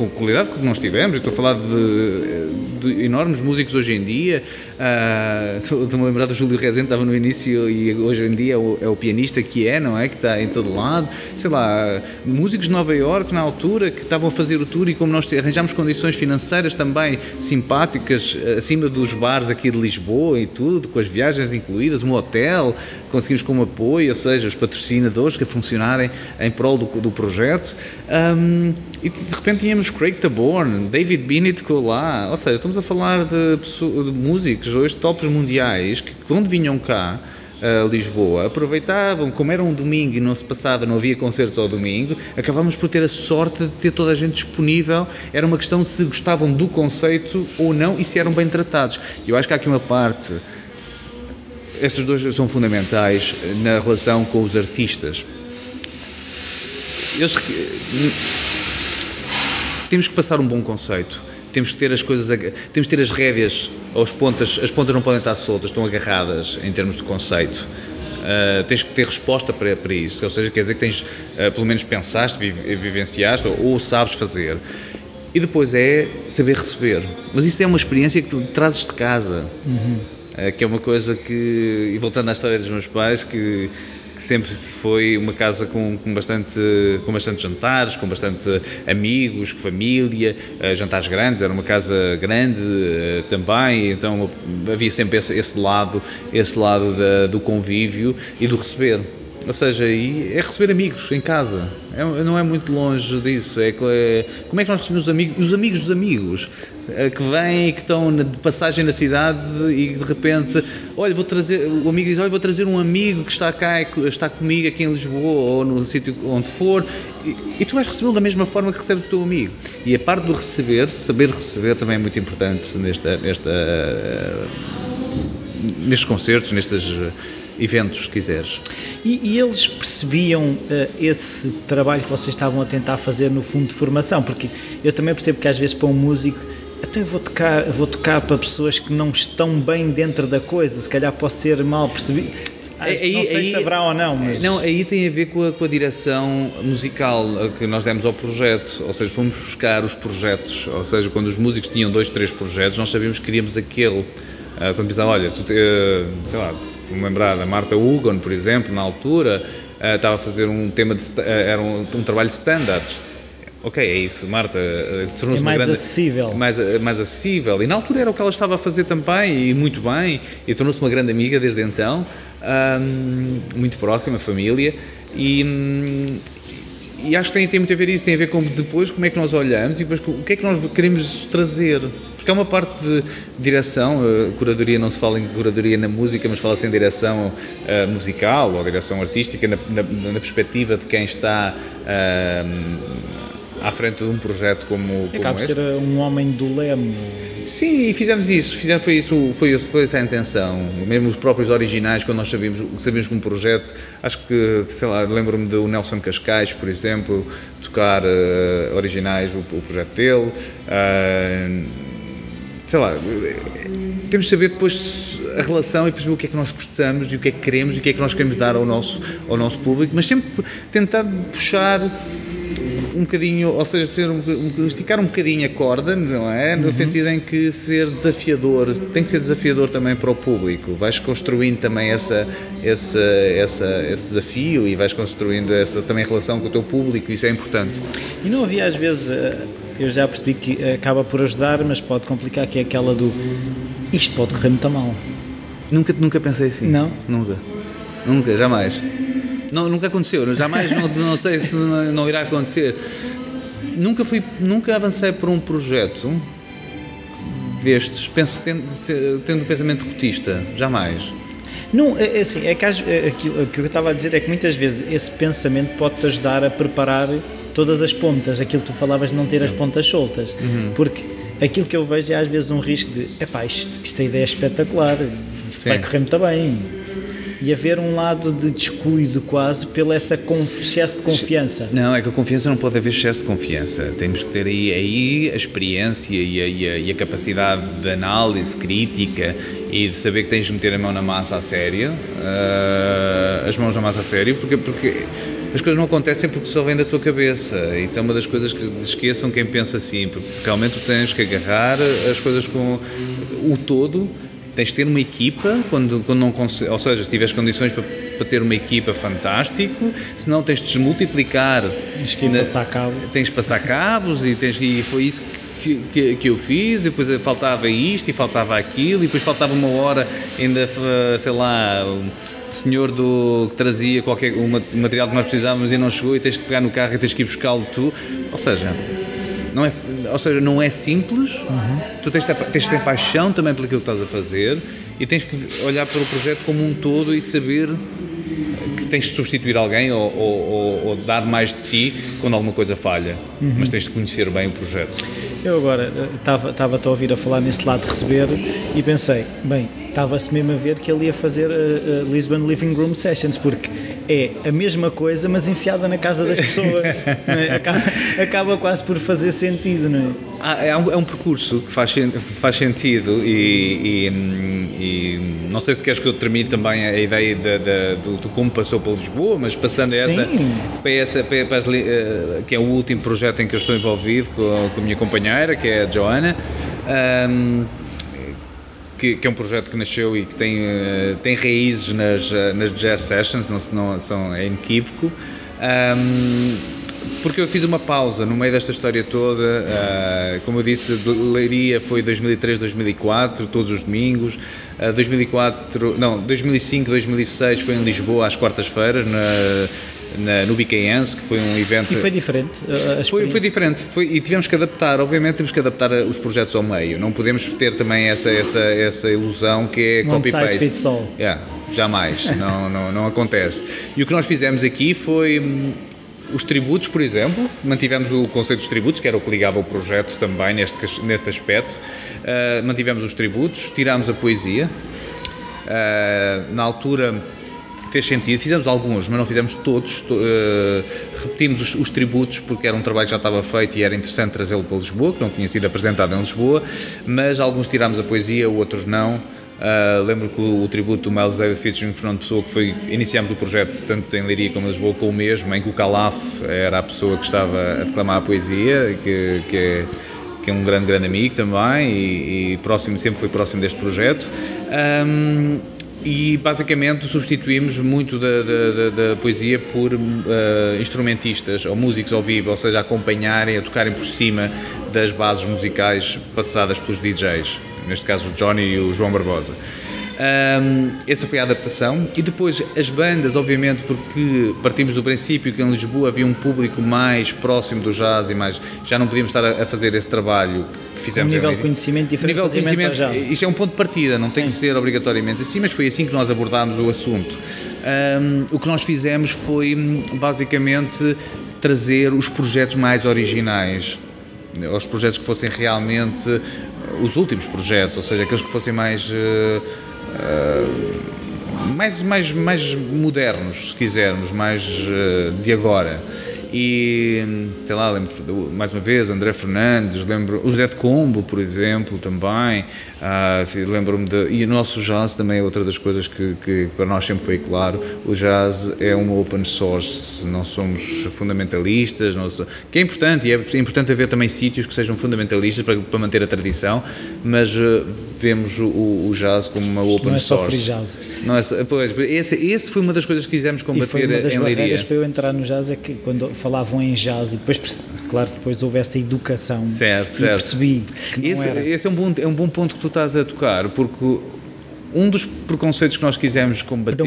com qualidade que nós tivemos, eu estou a falar de, de enormes músicos hoje em dia, uh, estou-me a lembrar do Júlio Rezende, estava no início e hoje em dia é o, é o, pianista que é, não é? Que está em todo lado, sei lá, músicos de Nova Iorque na altura que estavam a fazer o tour e como nós arranjámos condições financeiras também simpáticas, acima dos bares aqui de Lisboa e tudo, com as viagens incluídas, um hotel, conseguimos como apoio, ou seja, os patrocinadores que funcionarem em prol do, do projeto. Um, e de repente tínhamos Craig Taborn, David Binnitt lá, ou seja, estamos a falar de, de músicos hoje tops mundiais que quando vinham cá a Lisboa, aproveitavam, como era um domingo e não se passava, não havia concertos ao domingo, acabámos por ter a sorte de ter toda a gente disponível. Era uma questão de se gostavam do conceito ou não e se eram bem tratados. Eu acho que há aqui uma parte esses dois são fundamentais na relação com os artistas. Eles, temos que passar um bom conceito. Temos que ter as coisas, temos que ter as rédeas, as pontas, as pontas não podem estar soltas, estão agarradas em termos de conceito. Uh, tens que ter resposta para, para isso, ou seja, quer dizer que tens, uh, pelo menos pensaste, vivenciaste ou sabes fazer. E depois é saber receber. Mas isso é uma experiência que tu trazes de casa. Uhum eh, que é uma coisa que, e voltando à história dos meus pais, que, que sempre foi uma casa com, com, bastante, com bastante jantares, com bastante amigos, família, uh, jantares grandes, era uma casa grande uh, também, então havia sempre esse, esse lado, esse lado da, do convívio e do receber. ou seja, é receber amigos em casa. É, não é muito longe disso. É, é, como é que nós recebemos os amigos? Os amigos dos amigos que vêm e que estão de passagem na cidade e de repente, olha, vou trazer, o amigo diz, olha, vou trazer um amigo que está cá, está comigo aqui em Lisboa ou no sítio onde for, e, e tu vais recebê-lo da mesma forma que recebes o teu amigo. E a parte do receber, saber receber também é muito importante nesta, nesta, nestes concertos, nestes eventos, se quiseres. E, e eles percebiam uh, esse trabalho que vocês estavam a tentar fazer no fundo de formação? Porque eu também percebo que às vezes para um músico então eu vou tocar, vou tocar para pessoas que não estão bem dentro da coisa, se calhar posso ser mal percebido. Aí, não sei aí, se haverá ou não, mas... Não, aí tem a ver com a, com a, direção musical que nós demos ao projeto, ou seja, fomos buscar os projetos, ou seja, quando os músicos tinham dois, três projetos, nós sabíamos que queríamos aquele. Ah, quando pensavam, olha, tu, eh, sei lá, vou-me lembrar da Marta Hugon, por exemplo, na altura, uh, estava a fazer um tema de, era um, um, trabalho de standards. Ok, é isso, Marta. Uh, é mais grande, acessível. Mais, mais acessível. E na altura era o que ela estava a fazer também, e muito bem, e tornou-se uma grande amiga desde então, muito próxima, família, e, um, e acho que tem, tem muito a ver isso, tem a ver com depois como é que nós olhamos e depois o que é que nós queremos trazer porque há uma parte de direção, a curadoria não se fala em curadoria na música, mas fala-se em direção uh, musical ou direção artística na, na, na, perspectiva de quem está uh, à frente de um projeto como, como Acaba este. ser um homem do leme. Sim, e fizemos isso, fizemos, foi, isso foi, foi essa a intenção. Mesmo os próprios originais, quando nós sabíamos, sabíamos que um projeto, acho que, sei lá, lembro-me do Nelson Cascais, por exemplo, tocar uh, originais, o, o, projeto dele. Uh, sei lá, temos de saber depois a relação e perceber o que é que nós gostamos e o que é que queremos e o que é que nós queremos dar ao nosso, ao nosso público, mas sempre tentar puxar um bocadinho, ou seja, ser um, um, esticar um bocadinho a corda, não é? No uhum. sentido em que ser desafiador, tem que ser desafiador também para o público. Vais construindo também essa, essa, essa, esse desafio e vais construindo essa também relação com o teu público, isso é importante. E não havia às vezes eh, eu já percebi que acaba por ajudar, mas pode complicar, que é aquela do isto pode correr muito mal. Nunca, nunca pensei assim. Não? Nunca. Nunca, jamais. Não, nunca aconteceu. Jamais, não, não sei se não, irá acontecer. Nunca, fui, nunca avancei por um projeto destes, penso, tendo, tendo um pensamento rotista. Jamais. Não, é, é assim, é que é, o que eu estava a dizer é que muitas vezes esse pensamento pode-te ajudar a preparar todas as pontas, aquilo que tu falavas de não ter Sim. as pontas soltas, uhum. porque aquilo que eu vejo é às vezes um risco de, epá, isto, esta ideia é espetacular, isto Sim. vai correr muito bem, e haver um lado de descuido quase pelo essa excesso de confiança. Não, é que a confiança não pode haver excesso de confiança. Temos que ter aí, aí a experiência e a, e, a, e a, capacidade de análise crítica e de saber que tens de meter a mão na massa a sério, uh, as mãos na massa a sério, porque, porque as coisas não acontecem porque só vem da tua cabeça. Isso é uma das coisas que esqueçam quem pensa assim, porque realmente tu tens que agarrar as coisas com o todo, tens de ter uma equipa, quando, quando não ou seja, se tiveres condições para, para ter uma equipa fantástico, senão tens de desmultiplicar. Tens que passar cabos. Tens de passar cabos e, tens, e foi isso que, que, que, eu fiz, e depois faltava isto e faltava aquilo, e depois faltava uma hora, ainda, sei lá, senhor do, que trazia qualquer um material que nós precisávamos e não chegou e tens que pegar no carro e tens que ir buscá-lo tu. Ou seja, não é, ou seja, não é simples, uhum. tu tens, tens que ter paixão também pelo que estás a fazer e tens que olhar para o projeto como um todo e saber que tens de substituir alguém ou, ou, ou dar mais de ti quando alguma coisa falha, uhum. mas tens de conhecer bem o projeto. Eu agora estava eh, a ouvir a falar nesse lado de receber e pensei, bem, estava-se mesmo a ver que ele ia fazer a, a Lisbon Living Room Sessions, porque é a mesma coisa, mas enfiada na casa das pessoas. é? acaba, acaba, quase por fazer sentido, não é? Ah, é, um, é um percurso que faz, faz sentido e, e, e, não sei se queres que eu termine também a ideia de, de, de, de como passou para Lisboa, mas passando essa, para essa, para, para, eh, que é o último projeto em que eu estou envolvido com, com a minha companheira, que é a Joana. Um, que, que, é um projeto que nasceu e que tem, uh, tem raízes nas, uh, nas jazz sessions, não, não são, é inequívoco. Um, porque eu fiz uma pausa no meio desta história toda, uh, como eu disse, Leiria foi 2003, 2004, todos os domingos, Uh, 2004, não, 2005, 2006 foi em Lisboa às quartas-feiras na na, no Bicaense, que foi um evento. E foi diferente? Foi, foi, diferente foi, e tivemos que adaptar, obviamente temos que adaptar os projetos ao meio, não podemos ter também essa, essa, essa ilusão que é copy-paste. Yeah, jamais, não, não, não acontece. E o que nós fizemos aqui foi hum, os tributos, por exemplo, mantivemos o conceito dos tributos, que era o que ligava o projeto também neste, neste aspecto. Uh, mantivemos os tributos, tirámos a poesia. Uh, na altura fez sentido. Fizemos alguns, mas não fizemos todos. Uh, repetimos os, os, tributos porque era um trabalho que já estava feito e era interessante trazê-lo para Lisboa, que não tinha sido apresentado em Lisboa, mas alguns tirámos a poesia, outros não. Uh, lembro que o, o, tributo do Miles Davis featuring Fernando Pessoa, que foi, iniciámos o projeto tanto em Leiria como em Lisboa com o mesmo, em que o Calaf era a pessoa que estava a declamar a poesia, que, que é que é um grande, grande amigo também e, e, próximo, sempre foi próximo deste projeto. Um, e basicamente substituímos muito da, da, da poesia por uh, instrumentistas ou músicos ao vivo, ou seja, a acompanharem, a tocarem por cima das bases musicais passadas pelos DJs, neste caso o Johnny e o João Barbosa. Um, essa foi a adaptação e depois as bandas, obviamente, porque partimos do princípio que em Lisboa havia um público mais próximo do jazz e mais já não podíamos estar a, a fazer esse trabalho que fizemos. Um nível de conhecimento diferente. nível de conhecimento, isto é um ponto de partida, não tem Sim. que ser obrigatoriamente assim, mas foi assim que nós abordámos o assunto. Um, o que nós fizemos foi basicamente trazer os projetos mais originais, os projetos que fossem realmente os últimos projetos, ou seja, aqueles que fossem mais uh, uh, mais, mais, mais modernos, se quisermos, mais uh, de agora. E, sei lá, lembro mais uma vez André Fernandes, lembro o Zé de Combo, por exemplo, também. Uh, Lembro-me de. E o nosso jazz também é outra das coisas que, que, para nós sempre foi claro. O jazz é uma open source, não somos fundamentalistas, não que é importante, e é importante haver também sítios que sejam fundamentalistas para, para manter a tradição, mas uh, vemos o, o, jazz como uma open não é source. Free jazz. Não é pois, esse, esse foi uma das coisas que quisemos combater e foi uma das em Leiria. para eu entrar no jazz é que quando falavam em jazz e depois, claro, depois houve essa educação certo, e certo. percebi que esse, esse é um bom, é um bom ponto que tu estás a tocar, porque um dos preconceitos que nós quisemos combater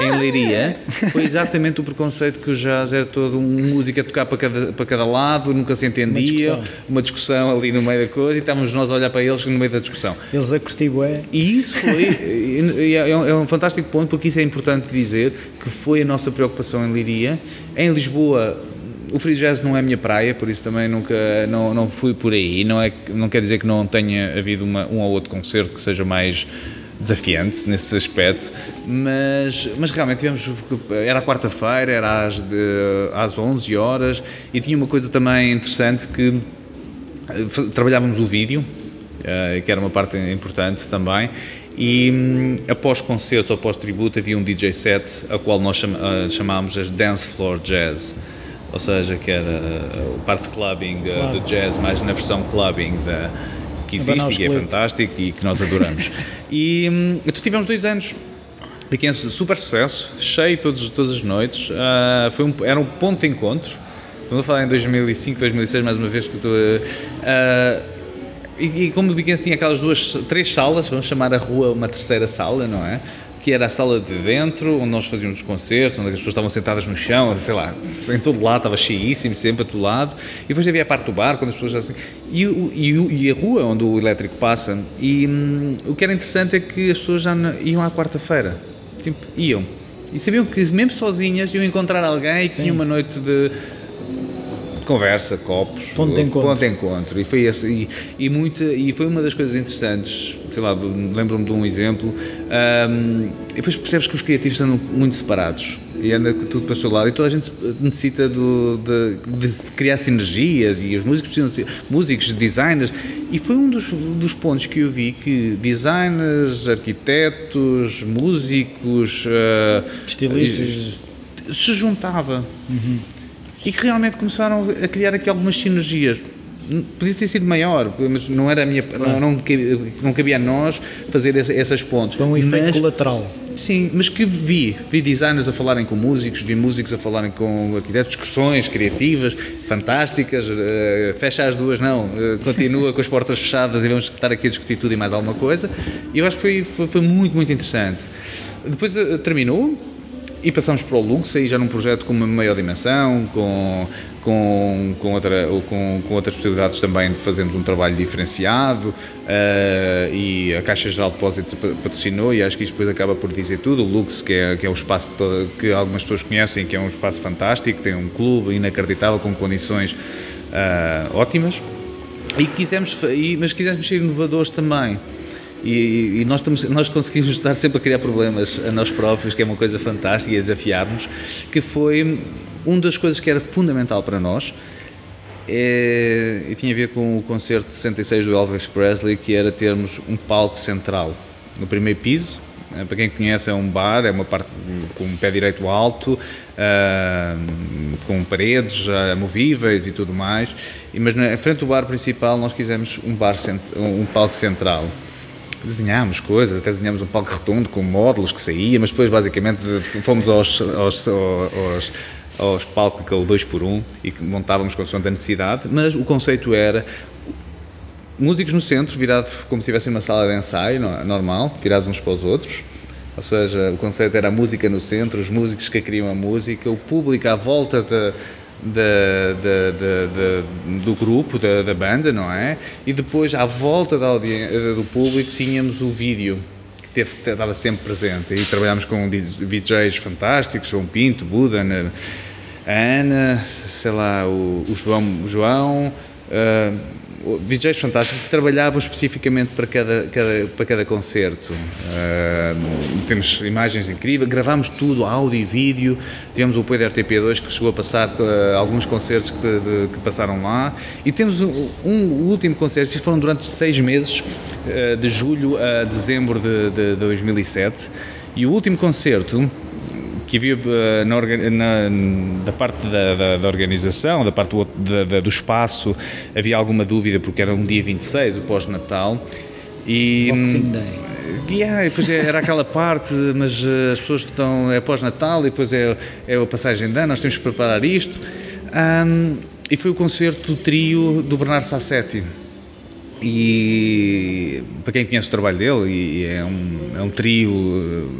em Leiria foi exatamente o preconceito que o jazz era todo um músico a tocar para cada, para cada lado, nunca se entendia, uma discussão. uma discussão, ali no meio da coisa e estávamos nós a olhar para eles no meio da discussão. Eles a curtir é. E isso foi, é, é um fantástico ponto porque isso é importante dizer que foi a nossa preocupação em Leiria. Em Lisboa o free jazz não é a minha praia, por isso também nunca não, não fui por aí. Não, é, não quer dizer que não tenha havido uma, um ou outro concerto que seja mais desafiante nesse aspecto, mas, mas realmente tivemos, era quarta-feira, era às, de, às 11 horas e tinha uma coisa também interessante que eh, trabalhávamos o vídeo, uh, que era uma parte importante também, e um, após concerto, após tributo, havia um DJ set, a qual nós uh, chamámos as Dance Floor Jazz ou seja, que era o parte clubbing claro. do jazz, mais na versão clubbing da, que existe e que é fantástico e que nós adoramos. e hum, então tivemos dois anos pequenos, super sucesso, cheio todos, todas as noites, uh, foi um, era um ponto de encontro, estamos a falar em 2005, 2006 mais uma vez que estou uh, e, e como o Biquense tinha aquelas duas, três salas, vamos chamar a rua uma terceira sala, não é? Que era a sala de dentro, onde nós fazíamos os concertos, onde as pessoas estavam sentadas no chão, sei lá, em todo lado, estava cheíssimo, sempre a todo lado. E depois havia a parte do bar, quando as pessoas assim. E, e, e a rua onde o elétrico passa. E hum, o que era interessante é que as pessoas já iam à quarta-feira. Tipo, iam. E sabiam que, mesmo sozinhas, iam encontrar alguém que tinha uma noite de conversa, copos, ponto de encontro. Ponto de encontro. E foi esse, e, e, muito, e foi uma das coisas interessantes sei lá, lembro-me de um exemplo, um, e depois percebes que os criativos estão muito separados e anda tudo para o seu lado e toda a gente necessita do, de, de, criar sinergias e os músicos precisam ser músicos, designers e foi um dos, dos pontos que eu vi que designers, arquitetos, músicos, uh, estilistas se juntava uhum. E que realmente começaram a criar aqui algumas sinergias podia ter sido maior, mas não era a minha, claro. não, não, não cabia a nós fazer esse, essas pontes. Foi um efeito mas, colateral. Sim, mas que vi. Vi designers a falarem com músicos, vi músicos a falarem com arquitetos, discussões criativas, fantásticas. Uh, fecha as duas, não. Uh, continua com as portas fechadas e vamos estar aqui a discutir tudo e mais alguma coisa. E eu acho que foi, foi, foi muito, muito interessante. Depois uh, terminou e passamos para o Lux, aí já num projeto com uma maior dimensão, com com, com, outra, com, com outras possibilidades também de fazermos um trabalho diferenciado uh, e a Caixa Geral de Depósitos patrocinou e acho que isto depois acaba por dizer tudo. O Lux, que é, que é um espaço que, todo, que algumas pessoas conhecem, que é um espaço fantástico, tem um clube inacreditável com condições uh, ótimas e quisemos, mas quisemos ser inovadores também. E, e, nós, estamos, nós conseguimos estar sempre a criar problemas a nós próprios, que é uma coisa fantástica e a desafiar-nos, que foi uma das coisas que era fundamental para nós é, e tinha a ver com o concerto de 66 do Elvis Presley, que era termos um palco central no primeiro piso. Eh, para quem conhece, é um bar, é uma parte com um pé direito alto, uh, com paredes movíveis e tudo mais. Mas na frente do bar principal, nós quisemos um, bar um palco central desenhámos coisas, até desenhámos um palco redondo com módulos que saía, mas depois basicamente fomos aos, aos, aos, aos palcos aquele 2 por 1 um, e que montávamos consoante a necessidade, mas o conceito era músicos no centro, virado como se estivessem numa sala de ensaio, normal, virados uns para os outros. Ou seja, o conceito era a música no centro, os músicos que criam a música, o público à volta de, de, de, do grupo, da, da, banda, não é? E depois, à volta da do público, tínhamos o vídeo que teve, estava sempre presente. E trabalhámos com DJs fantásticos, João Pinto, Buda, a Ana, sei lá, o, o João, o João uh, DJs fantásticos que trabalhavam especificamente para cada, cada, para cada concerto. Uh, temos imagens incríveis, gravámos tudo, áudio e vídeo. Tivemos o apoio da RTP2 que chegou a passar uh, alguns concertos que, de, que, passaram lá. E temos um, um último concerto, isto foram durante seis meses, uh, de julho a dezembro de, de, de 2007. E o último concerto que havia eh, na, na, da parte da, da, da, organização, da parte do, da, do espaço, havia alguma dúvida porque era um dia 26, o pós-Natal. E, Boxing Day. Yeah, depois é, era aquela parte, mas eh, as pessoas estão, é pós-Natal e depois é, é a passagem de ano, nós temos que preparar isto. Um, e foi o concerto do trio do Bernardo Sassetti. E para quem conhece o trabalho dele, é um, é um trio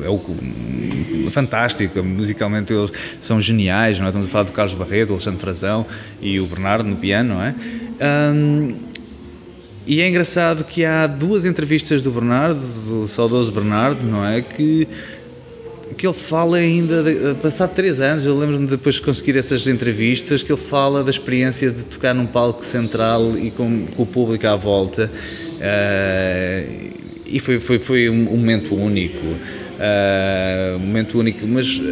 é um, fantástico, musicalmente eles são geniais, não é? estamos a falar do Carlos Barreto, do Alexandre Frazão e o Bernardo no piano, não é? Um, e é engraçado que há duas entrevistas do Bernardo, do saudoso Bernardo, não é? Que que ele fala ainda, de, passado três anos, eu lembro-me depois de conseguir essas entrevistas, que ele fala da experiência de tocar num palco central e com, com o público à volta. Uh, e foi, foi, foi um momento único. Uh, um momento único, mas uh,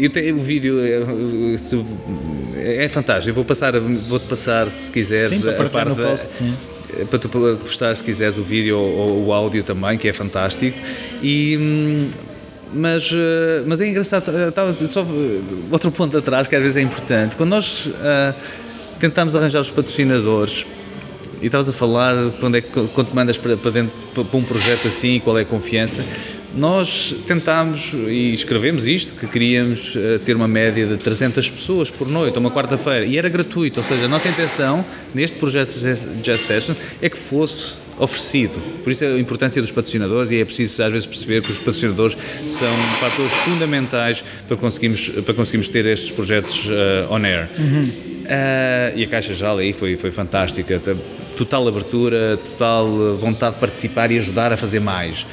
eu tenho o vídeo é, é fantástico. Eu vou passar, vou-te passar se quiseres sim, a parte post, sim. para tu postar se quiseres o vídeo ou, ou, o áudio também, que é fantástico. E hum, mas, eh, mas é engraçado, eh, estava só eh, outro ponto atrás que às vezes é importante. Quando nós uh, tentamos arranjar os patrocinadores e estavas a falar quando, é, quando te mandas para, para, dentro, para um projeto assim, qual é a confiança, nós tentámos e escrevemos isto, que queríamos ter uma média de 300 pessoas por noite, uma quarta-feira, e era gratuito, ou seja, a nossa intenção neste projeto Jazz Session é que fosse oferecido. Por isso a importância dos patrocinadores e é preciso às vezes perceber que os patrocinadores são fatores fundamentais para conseguirmos, para conseguirmos ter estes projetos uh, on air. Uhum. Uh, e a Caixa Geral aí foi, foi fantástica. Total abertura, total vontade de participar e ajudar a fazer mais.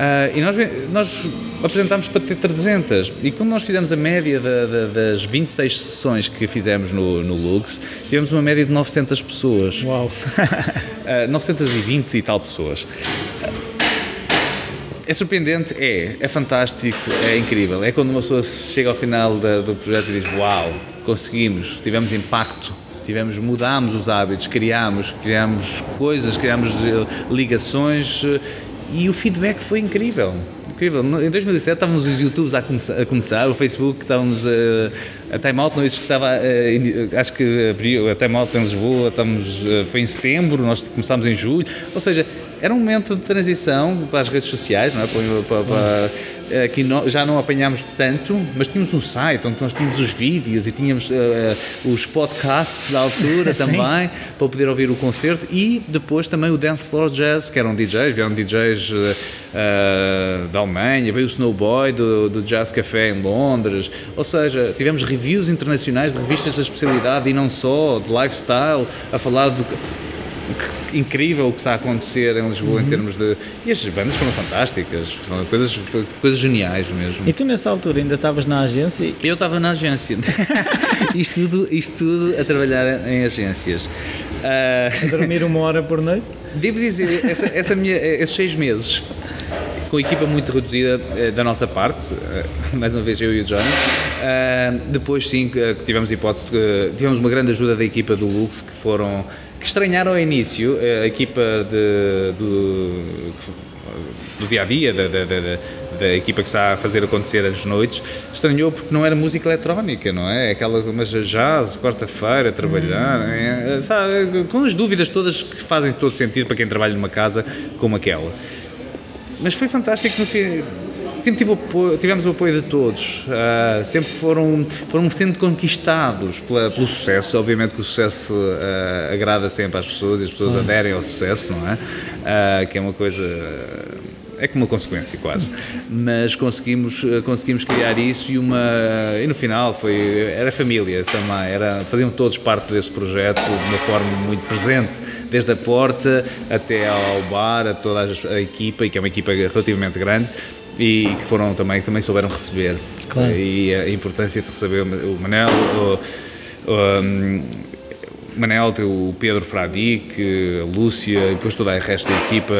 Uh, e nós, nós apresentámos para ter 300 e como nós fizemos a média da, da, das 26 sessões que fizemos no, no Lux, tivemos uma média de 900 pessoas. Uau! uh, 920 e tal pessoas. É surpreendente? É. É fantástico, é incrível. É quando uma pessoa chega ao final da, do projeto e diz: Uau, conseguimos, tivemos impacto tivemos, mudámos os hábitos, criámos, criámos coisas, criámos eh, ligações e o feedback foi incrível. Incrível. Em 2007 estávamos os YouTubes a começar, a começar o Facebook estávamos eh, a Time Out não estava, eh, acho que abriu a Time Out em Lisboa, estamos, eh, foi em setembro, nós começámos em julho, ou seja, era um momento de transição para as redes sociais, não é? Para, para, aqui não, já não apanhámos tanto, mas tínhamos um site onde nós tínhamos os vídeos e tínhamos uh, os podcasts da altura também, para poder ouvir o concerto e depois também o Dance Floor Jazz, que eram DJs, vieram DJs uh, da Alemanha, veio o Snowboy do, do Jazz Café em Londres, ou seja, tivemos reviews internacionais de revistas da especialidade e não só, de lifestyle, a falar do incrível o que está a acontecer em Lisboa uhum. em termos de. E estas bandas foram fantásticas, foram coisas, coisas geniais mesmo. E tu nessa altura ainda estavas na agência? Eu estava na agência. isto, tudo, isto tudo a trabalhar em agências. Uh... A dormir uma hora por noite? Devo dizer, essa, essa minha, esses seis meses com a equipa muito reduzida eh, da nossa parte, eh, mais uma vez eu e o Johnny. Uh, depois sim, tivemos hipótese, tivemos uma grande ajuda da equipa do Lux, que foram que estranharam ao início a equipa de, do, do dia a dia, da, da, da, da, equipa que está a fazer acontecer as noites, estranhou porque não era música eletrónica, não é? Aquela, mas jazz, quarta-feira, trabalhar, hum. é, sabe, com as dúvidas todas que fazem todo sentido para quem trabalha numa casa como aquela. Mas foi fantástico no fim sempre tive apoio, tivemos o apoio de todos, uh, sempre foram, foram sendo conquistados pela, pelo sucesso. Obviamente que o sucesso uh, agrada sempre às pessoas e as pessoas aderem ao sucesso, não é? Uh, que é uma coisa. É como uma consequência quase, mas conseguimos conseguimos criar isso e uma e no final foi era família também era faziam todos parte desse projeto de uma forma muito presente desde a porta até ao bar a toda a, a equipa e que é uma equipa relativamente grande e que foram também, que também souberam receber. Claro. E a importância de receber o Manel, o, o, Manel, o Pedro Fradique, a Lúcia e depois toda a resto da equipa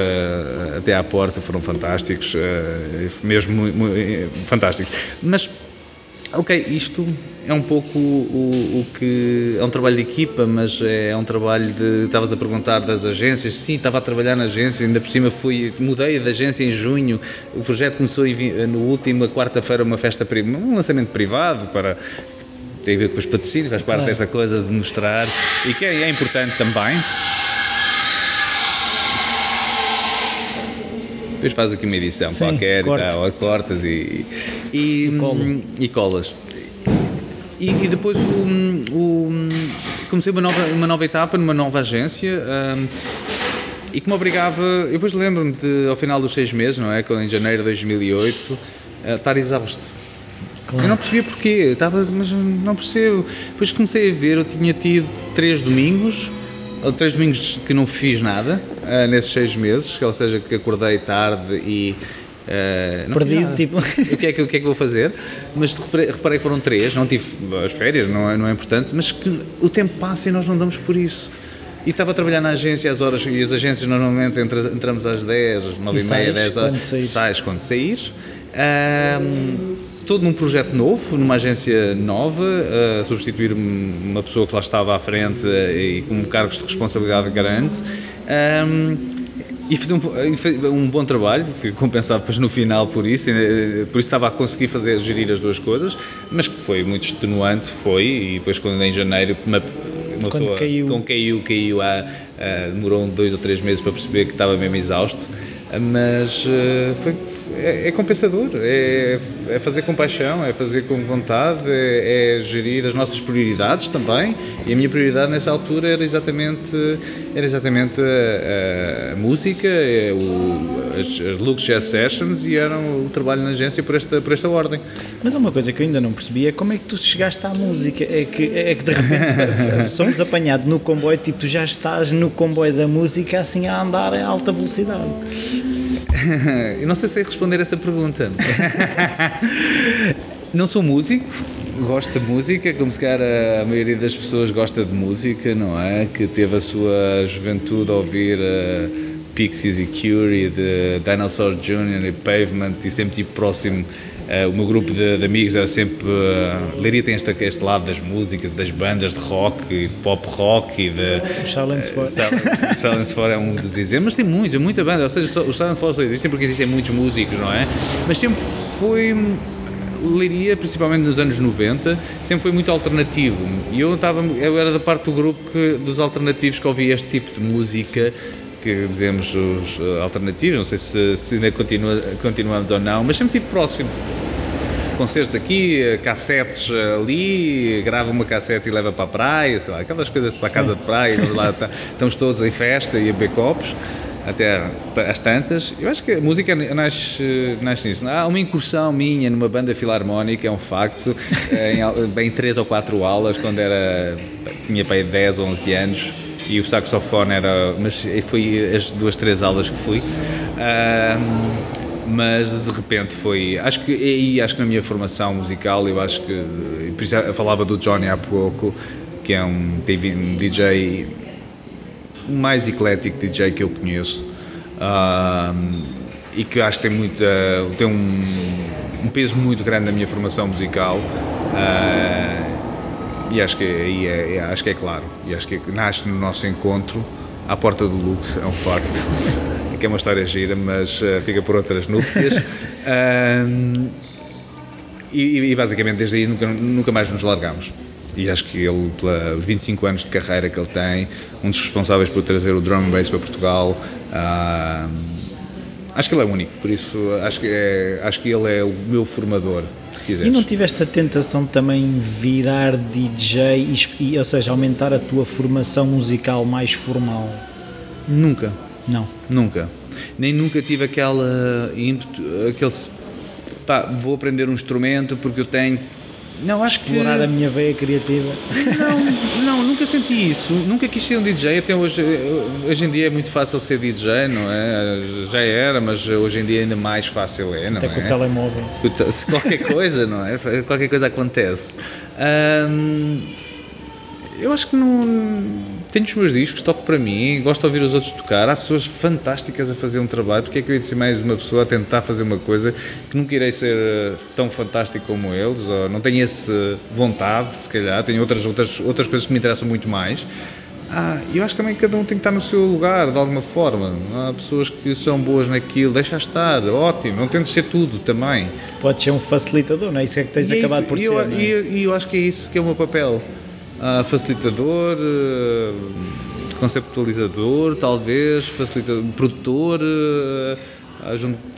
até à porta foram fantásticos, eh, mesmo muito, muito, fantásticos. Mas, ok, isto é um pouco o, o, que é um trabalho de equipa, mas é um trabalho de. Estavas a perguntar das agências. Sim, estava a trabalhar na agência, ainda por cima fui, mudei de agência em junho. O projeto começou no último, quarta-feira, uma festa, um lançamento privado para. Tem a ver com os patrocínios, faz parte desta coisa de mostrar e que é, é importante também. Depois faz aqui uma edição Sim, qualquer e tal, cortas e, e, e, e colas. E, e depois o, o, comecei uma nova, uma nova etapa numa nova agência. Um, e que me obrigava, eu depois lembro-me de, ao final dos seis meses, não é? Em janeiro de 2008, a estar exausto. Claro. Eu não percebia porquê, estava, mas não percebo. Depois comecei a ver, eu tinha tido três domingos, três domingos que não fiz nada, uh, nesses seis meses, ou seja, que acordei tarde e Uh, Perdido, tipo. O que, é que, o que é que vou fazer? Mas reparei que foram três, não tive as férias, não é, não é importante, mas que o tempo passa e nós não damos por isso. E estava a trabalhar na agência às horas, e as agências normalmente entra, entramos às 10, às 9 e, meia, 10 horas. Sais quando saís. Um, todo num projeto novo, numa agência nova, a substituir uma pessoa que lá estava à frente e com cargos de responsabilidade grande. Um, e fiz um, um, bom trabalho, fui compensado depois no final por isso, eh, por isso estava a conseguir fazer, gerir as duas coisas, mas que foi muito extenuante, foi, e depois quando em janeiro uma, uma quando pessoa caiu. com caiu, caiu há, demorou dois ou três meses para perceber que estava mesmo exausto, mas uh, foi, é, é, compensador, é, é, fazer com paixão, é fazer com vontade, é, é, gerir as nossas prioridades também. E a minha prioridade nessa altura era exatamente, era exatamente a, a música, é o, as, as Lux Jazz Sessions e era o trabalho na agência por esta, por esta ordem. Mas uma coisa que eu ainda não percebi é como é que tu chegaste à música. É que, é que de repente somos apanhados no comboio, tipo, tu já estás no comboio da música assim a andar a alta velocidade. Eu não sei se sei responder essa pergunta. não sou músico, gosto de música, como se calhar a maioria das pessoas gosta de música, não é? Que teve a sua juventude a ouvir uh, Pixies e Curie, de Dinosaur Jr. e Pavement e sempre tive próximo o meu grupo de, de, amigos era sempre. Uh, Leiria tem este, este lado das músicas, das bandas de rock, pop rock e de. O Silence For. Uh, Silence For é um dos exemplos, mas tem muito, muita banda. Ou seja, os Silence só existem porque existem muitos músicos, não é? Mas sempre foi. Leiria, principalmente nos anos 90, sempre foi muito alternativo. E eu, estava, eu era da parte do grupo que, dos alternativos que ouvia este tipo de música que dizemos os alternativos, não sei se, se ainda continua, continuamos ou não, mas sempre estive próximo concertos aqui, cassetes ali, grava uma cassete e leva para a praia, sei lá, aquelas coisas para a casa de praia, lá tá, estamos todos em festa e a beber copos até às tantas. Eu acho que a música nasce, nasce nisso. Há uma incursão minha numa banda filarmónica, é um facto, em bem três ou quatro aulas, quando era, tinha para aí 10 ou 11 anos, e o saxofone era. Mas foi as duas, três aulas que fui. mas de repente foi. Acho que, e acho que na minha formação musical, eu acho que. Por isso eu falava do Johnny há pouco, que é um, DJ o mais eclético DJ que eu conheço e que acho que tem, muita, tem um, um, peso muito grande na minha formação musical uh, e acho que, é, é, acho que é claro. E acho que nasce no nosso encontro. À porta do Lux, é um facto que é uma história gira, mas uh, fica por outras núpcias. E, e, basicamente desde aí nunca, nunca mais nos largamos. E acho que ele, pelos 25 anos de carreira que ele tem, um dos responsáveis por trazer o drum and bass para Portugal, uh, acho que ele é único, por isso acho que, é, acho que ele é o meu formador, se quiseres. E não tiveste a tentação de também virar DJ, e, ou seja, aumentar a tua formação musical mais formal? Nunca. Não? Nunca. Nem nunca tive aquela ímpeto, aquele... Tá, vou aprender um instrumento porque eu tenho não, acho que. Explorar a minha veia criativa. Não, não, nunca senti isso. Nunca quis ser um DJ. Até hoje, hoje em dia é muito fácil ser DJ, não é? Já era, mas hoje em dia ainda mais fácil é, não Até é? com o telemóvel. Qualquer coisa, não é? Qualquer coisa acontece. Hum, eu acho que não. Tenho os meus discos, toco para mim, gosto de ouvir os outros tocar. Há pessoas fantásticas a fazer um trabalho, porque é que eu ia ser mais uma pessoa a tentar fazer uma coisa que nunca irei ser eh, tão fantástico como eles, ou não tenho essa vontade, se calhar, tenho outras, outras, outras coisas que me interessam muito mais. Ah, eu acho também que cada um tem que estar no seu lugar, de alguma forma. Há pessoas que são boas naquilo, deixa estar, ótimo, não tentes ser tudo também. Pode ser um facilitador, não é? Isso é que tens e é acabado por e ser. Eu, é? e, eu, eu acho que é isso que é o meu papel uh, facilitador, uh, conceptualizador, talvez, facilitador, produtor, uh,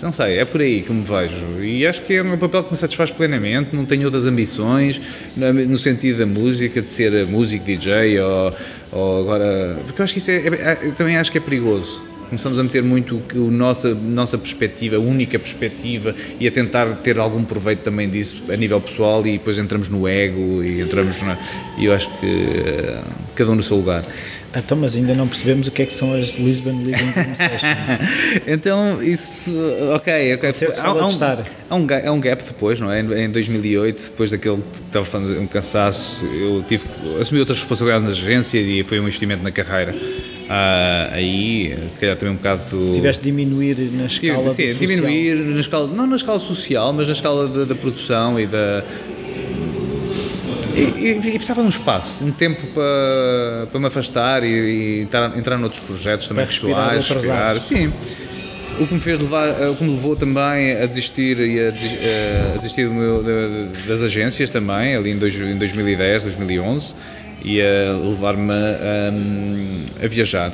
não sei, é por aí que me vejo. E acho que é um papel que me satisfaz plenamente, não tenho outras ambições, no sentido da música, de ser músico, DJ, ou, ou agora. Porque eu acho que isso é, é, é também acho que é perigoso começamos a meter muito o nossa nossa perspectiva, única perspectiva e a tentar ter algum proveito também disso a nível pessoal e depois entramos no ego e entramos na, e eu acho que uh, cada um no seu lugar. Então, mas ainda não percebemos o que é que são as Lisbon Living então, isso, ok, ok. Há, há, um, há, um, há um gap depois, não é? Em 2008, depois daquele estava fazendo um cansaço, eu tive assumi outras responsabilidades na agência e foi um investimento na carreira. Uh, aí, se calhar também um bocado. Tiveste de diminuir na escala Sim, sim diminuir na escala, não na escala social, mas na escala da, da produção e da. E, e, e, precisava de um espaço, um tempo para, para me afastar e, e entrar, entrar noutros projetos também para pessoais, respirar, sim. O que me fez levar, o que me levou também a desistir e a, a desistir meu, das agências também, ali em, dois, em 2010, 2011 e a levar-me a, a, viajar.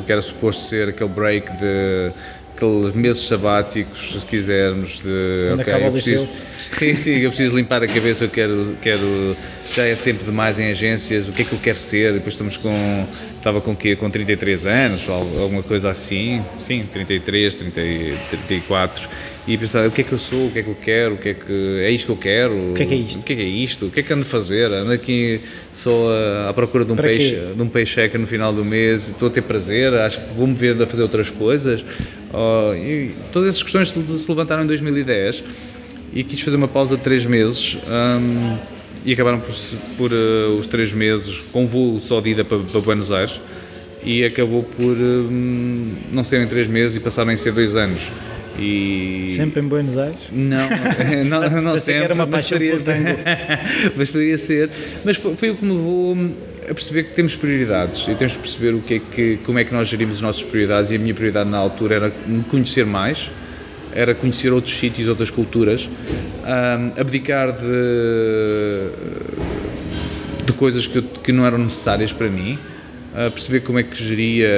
O que era suposto ser aquele break de aqueles meses sabáticos, se quisermos, de Quando okay, eu preciso, sim, sim, eu preciso limpar a cabeça, eu quero, quero já é tempo demais em agências, o que é que eu quero ser? Depois estamos com, estava com quê? Com 33 anos, ou alguma coisa assim, sim, 33, 30, 34 e pensar o que é que eu sou, o que é que eu quero, o que é que é isto que eu quero, o que é que é isto, o que é, que é isto, o que é que ando a fazer, ando aqui só à procura de um Para peixe, quê? de um peixe no final do mês, estou a ter prazer, acho que vou-me ver a fazer outras coisas, oh, e todas essas questões se levantaram em 2010 e quis fazer uma pausa de três meses um, e acabaram por, por uh, os três meses com voo só de ida para, para Buenos Aires e acabou por um, não serem três meses e passaram a ser dois anos. E... Sempre em Buenos Aires? Não, não, não sempre. era uma paixão poderia, mas poderia ser. Mas foi, foi, o que me levou a perceber que temos prioridades e temos que perceber o que é que, como é que nós gerimos as nossas prioridades. E a minha prioridade na altura era me conhecer mais, era conhecer outros sítios, outras culturas, um, abdicar de, de coisas que, que não eram necessárias para mim. A perceber como é que geria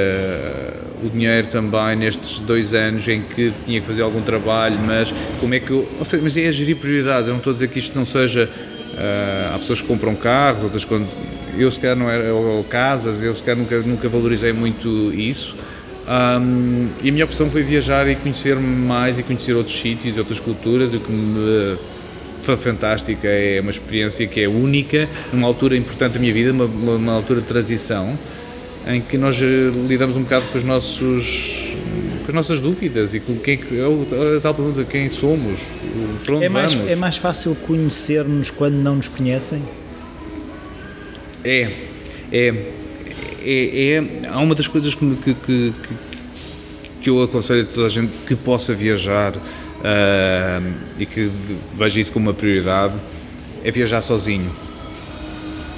o dinheiro também nestes dois anos em que tinha que fazer algum trabalho, mas como é que ou seja, mas é gerir prioridades, eu não estou a dizer que isto não seja, uh, há pessoas que compram carros, outras quando, eu se calhar não era, ou casas, eu se calhar nunca, nunca valorizei muito isso, um, e a minha opção foi viajar e conhecer mais e conhecer outros sítios, outras culturas, o que me foi fantástica, é uma experiência que é única, numa altura importante da minha vida, uma, uma altura de transição, em que nós eh, lidamos um bocado com os nossos com as nossas dúvidas e com quem é a tal pergunta quem somos, para onde é mais, vamos. É mais fácil conhecer-nos quando não nos conhecem? É, é, é, é há uma das coisas que, que, que, que eu aconselho a toda a gente que possa viajar uh, e que veja isso como uma prioridade é viajar sozinho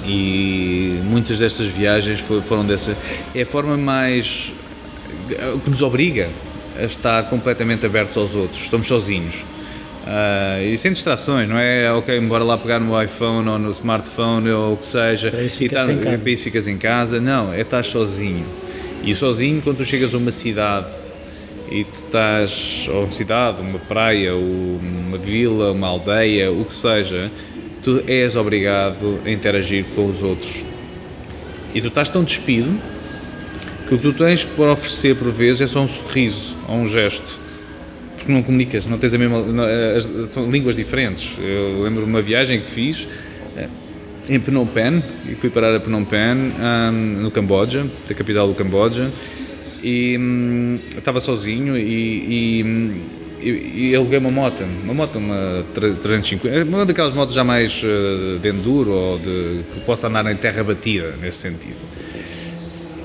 e muitas destas viagens foram dessa. É a forma mais. que nos obriga a estar completamente abertos aos outros. Estamos sozinhos. Uh, e sem distrações, não é? Ok, bora lá pegar no iPhone ou no smartphone ou o que seja e, tá, e isso ficas em casa. Não, é estar sozinho. E sozinho, quando tu chegas a uma cidade e tu estás, ou uma cidade, uma praia, uma vila, uma aldeia, o que seja, tu és obrigado a interagir com os outros. E tu estás tão despido que o que tu tens para oferecer por vezes é só um sorriso ou um gesto. Porque não comunicas, não tens a mesma. são línguas diferentes. Eu lembro de uma viagem que fiz eh, em Phnom Penh, e fui parar a Phnom Penh, no Camboja, da capital do Camboja, e hum, estava sozinho e, e hum, e, e aluguei uma moto, uma moto, uma 350, uma daquelas motos já mais uh, de enduro ou de, que possa andar em terra batida, nesse sentido.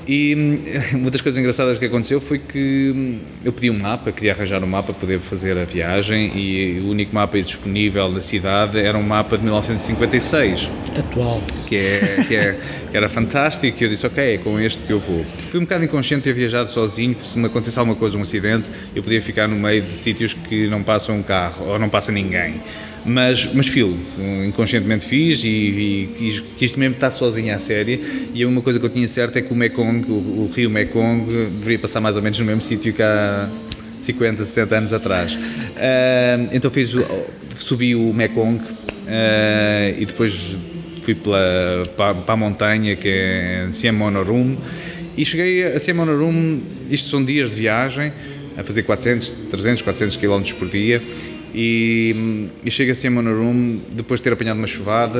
E hum, uma das coisas engraçadas que aconteceu foi que hum, eu pedi um mapa, queria arranjar um mapa para poder fazer a viagem e o único mapa disponível na cidade era um mapa de 1956. Atual. Que, é, que, é, que era fantástico e eu disse, ok, é com este que eu vou. Fui um bocado inconsciente ter viajado sozinho, se me acontecesse alguma coisa, um acidente, eu podia ficar no meio de sítios que não passam um carro ou não passa ninguém mas, mas filo, inconscientemente fiz e, e quis, quis mesmo estar sozinho à série. E uma coisa que eu tinha certo é que o Mekong, o, o rio Mekong, deveria passar mais ou menos no mesmo sítio que há 50, 60 anos atrás. Uh, então fiz, subi o Mekong uh, e depois fui pela, para, para, a montanha que é Siem Monorum. E cheguei a Siem Monorum, isto são dias de viagem, a fazer 400, 300, 400 km por dia e, e chego assim a Monorum depois de ter apanhado uma chuvada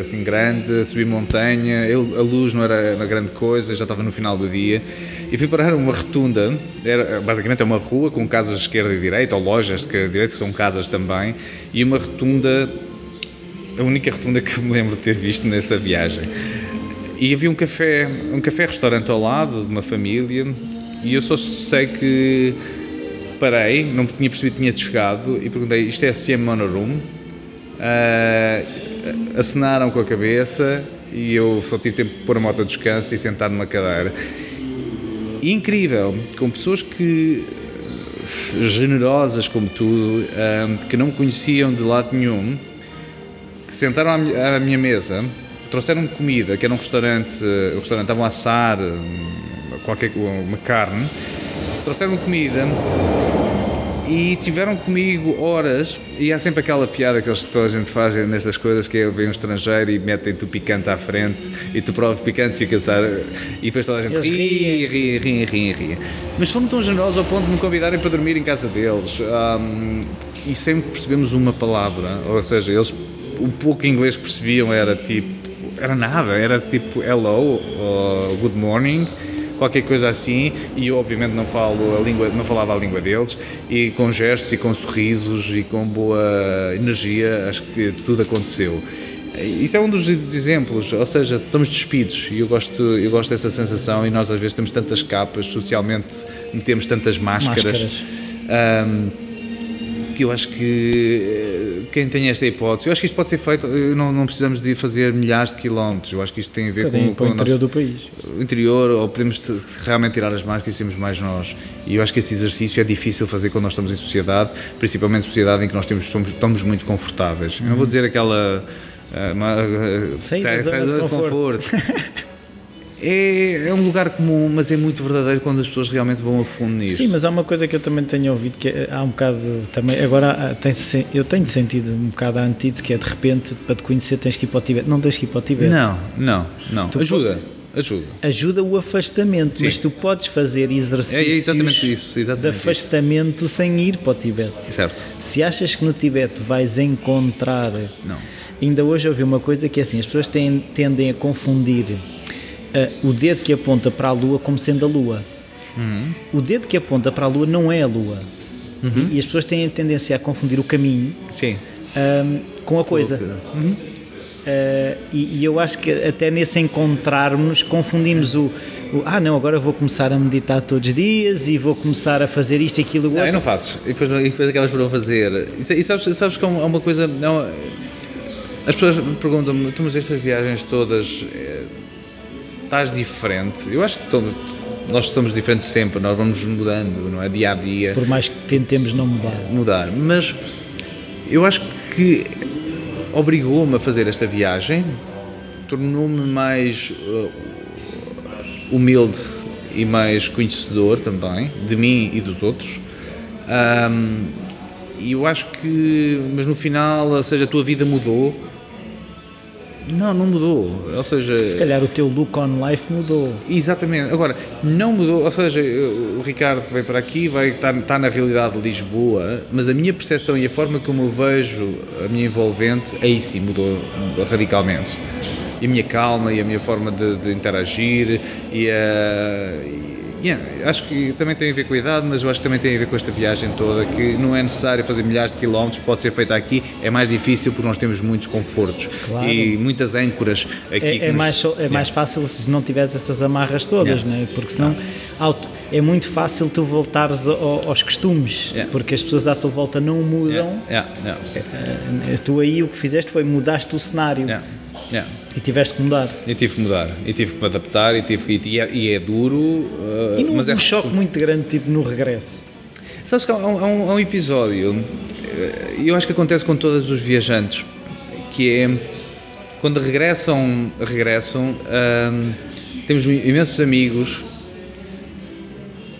assim grande, subi montanha, a luz não era uma grande coisa, já estava no final do dia e fui parar uma rotunda, era, basicamente é uma rua com casas de esquerda e direita, ou lojas de esquerda e direita, que são casas também, e uma rotunda, a única rotunda que me lembro de ter visto nessa viagem. E havia um café, um café-restaurante ao lado de uma família, e eu só sei que parei, não tinha percebido que tinha chegado e perguntei: Isto é CM Monoroom? Uh, acenaram com a cabeça e eu só tive tempo de pôr a moto a descanso e sentar numa cadeira. E incrível, com pessoas que generosas como tu, uh, que não me conheciam de lado nenhum, que sentaram à minha, à minha mesa, trouxeram-me comida, que era um restaurante, o restaurante estavam a assar qualquer uma carne, trouxeram-me comida e tiveram comigo horas e há sempre aquela piada que toda a gente faz nestas coisas que é vem um estrangeiro e metem-te o picante à frente e tu provas picante ficas a... e depois toda a gente ri, ri, ri, ri, ri, mas foram tão generosos ao ponto de me convidarem para dormir em casa deles. Um, e sempre percebemos uma palavra ou seja, eles o pouco inglês que percebiam era tipo era nada, era tipo hello, ou good morning qualquer coisa assim, e eu obviamente não falo a língua, não falava a língua deles, e com gestos e com sorrisos e com boa energia, acho que tudo aconteceu. Isso é um dos exemplos, ou seja, estamos despidos e eu gosto, eu gosto dessa sensação e nós às vezes temos tantas capas, socialmente metemos tantas máscaras. máscaras. Um, que eu acho que eh, quem tem esta hipótese, eu acho que isto pode ser feito, não, não precisamos de fazer milhares de quilómetros, eu acho que isto tem a ver com, com, o interior nosso, do país. O interior, ou podemos realmente tirar as máscaras e sermos mais nós. E eu acho que esse exercício é difícil fazer quando nós estamos em sociedade, principalmente sociedade em que nós temos, somos, estamos muito confortáveis. Uhum. Eu não vou dizer aquela. Uh, uma, uh, sai, sai da conforto. conforto. é, é um lugar comum, mas é muito verdadeiro quando as pessoas realmente vão a fundo nisso. Sim, mas há uma coisa que eu também tenho ouvido que é, há um bocado também. Agora tem eu tenho sentido um bocado a antídoto que é de repente para te conhecer tens que ir para o Tibete. Não tens que ir para o Tibete. Não, não, não. Tu ajuda. Ajuda. Ajuda o afastamento, Sim. mas tu podes fazer exercícios é, é exatamente isso, exatamente de afastamento isso. sem ir para o Tibete. Certo. Se achas que no Tibete vais encontrar. Não. Ainda hoje ouvi uma coisa que é assim: as pessoas tendem a confundir uh, o dedo que aponta para a Lua como sendo a Lua. Uhum. O dedo que aponta para a Lua não é a Lua. Uhum. E, e, as pessoas têm a tendência a confundir o caminho um, com a coisa. Uhum. Uh, e, e, eu acho que até nesse encontrarmos confundimos o, o, ah não, agora vou começar a meditar todos os dias e vou começar a fazer isto, aquilo, outro. Não, não fazes. E depois, e depois acabas por não fazer. E, e sabes, sabes que é uma coisa. Não, as pessoas perguntam-me, tu mas estas viagens todas eh, estás diferente? Eu acho que todos, nós estamos diferentes sempre, nós vamos mudando, não é? Dia a dia. Por mais que tentemos não mudar. Mudar. Mas eu acho que obrigou-me a fazer esta viagem, tornou-me mais uh, humilde e mais conhecedor também de mim e dos outros. Um, e eu acho que, mas no final, ou seja, a tua vida mudou não, não mudou. Ou seja. Se calhar o teu look on life mudou. Exatamente. Agora, não mudou. Ou seja, o Ricardo veio para aqui, vai estar, está na realidade de Lisboa, mas a minha percepção e a forma como eu vejo a minha envolvente, aí sim mudou radicalmente. E a minha calma e a minha forma de, de interagir e a Yeah, acho que também tem a ver com a idade, mas eu acho que também tem a ver com esta viagem toda, que não é necessário fazer milhares de quilómetros, pode ser feita aqui, é mais difícil porque nós temos muitos confortos claro. e muitas âncoras aqui. É, é nos... mais, é yeah. mais fácil se não tiveres essas amarras todas, yeah. né? porque senão auto, é muito fácil tu voltares aos costumes, porque as pessoas à tua volta não mudam. É, tu aí o que fizeste foi mudaste o cenário. Yeah. E tiveste que mudar. E tive que mudar, e tive que me adaptar, e, tive, e, é, e é duro. Uh, e não mas é um choque muito grande, tipo, no regresso. Sabes que há um, há um, há um episódio, e eu acho que acontece com todos os viajantes, que é quando regressam, regressam um, temos imensos amigos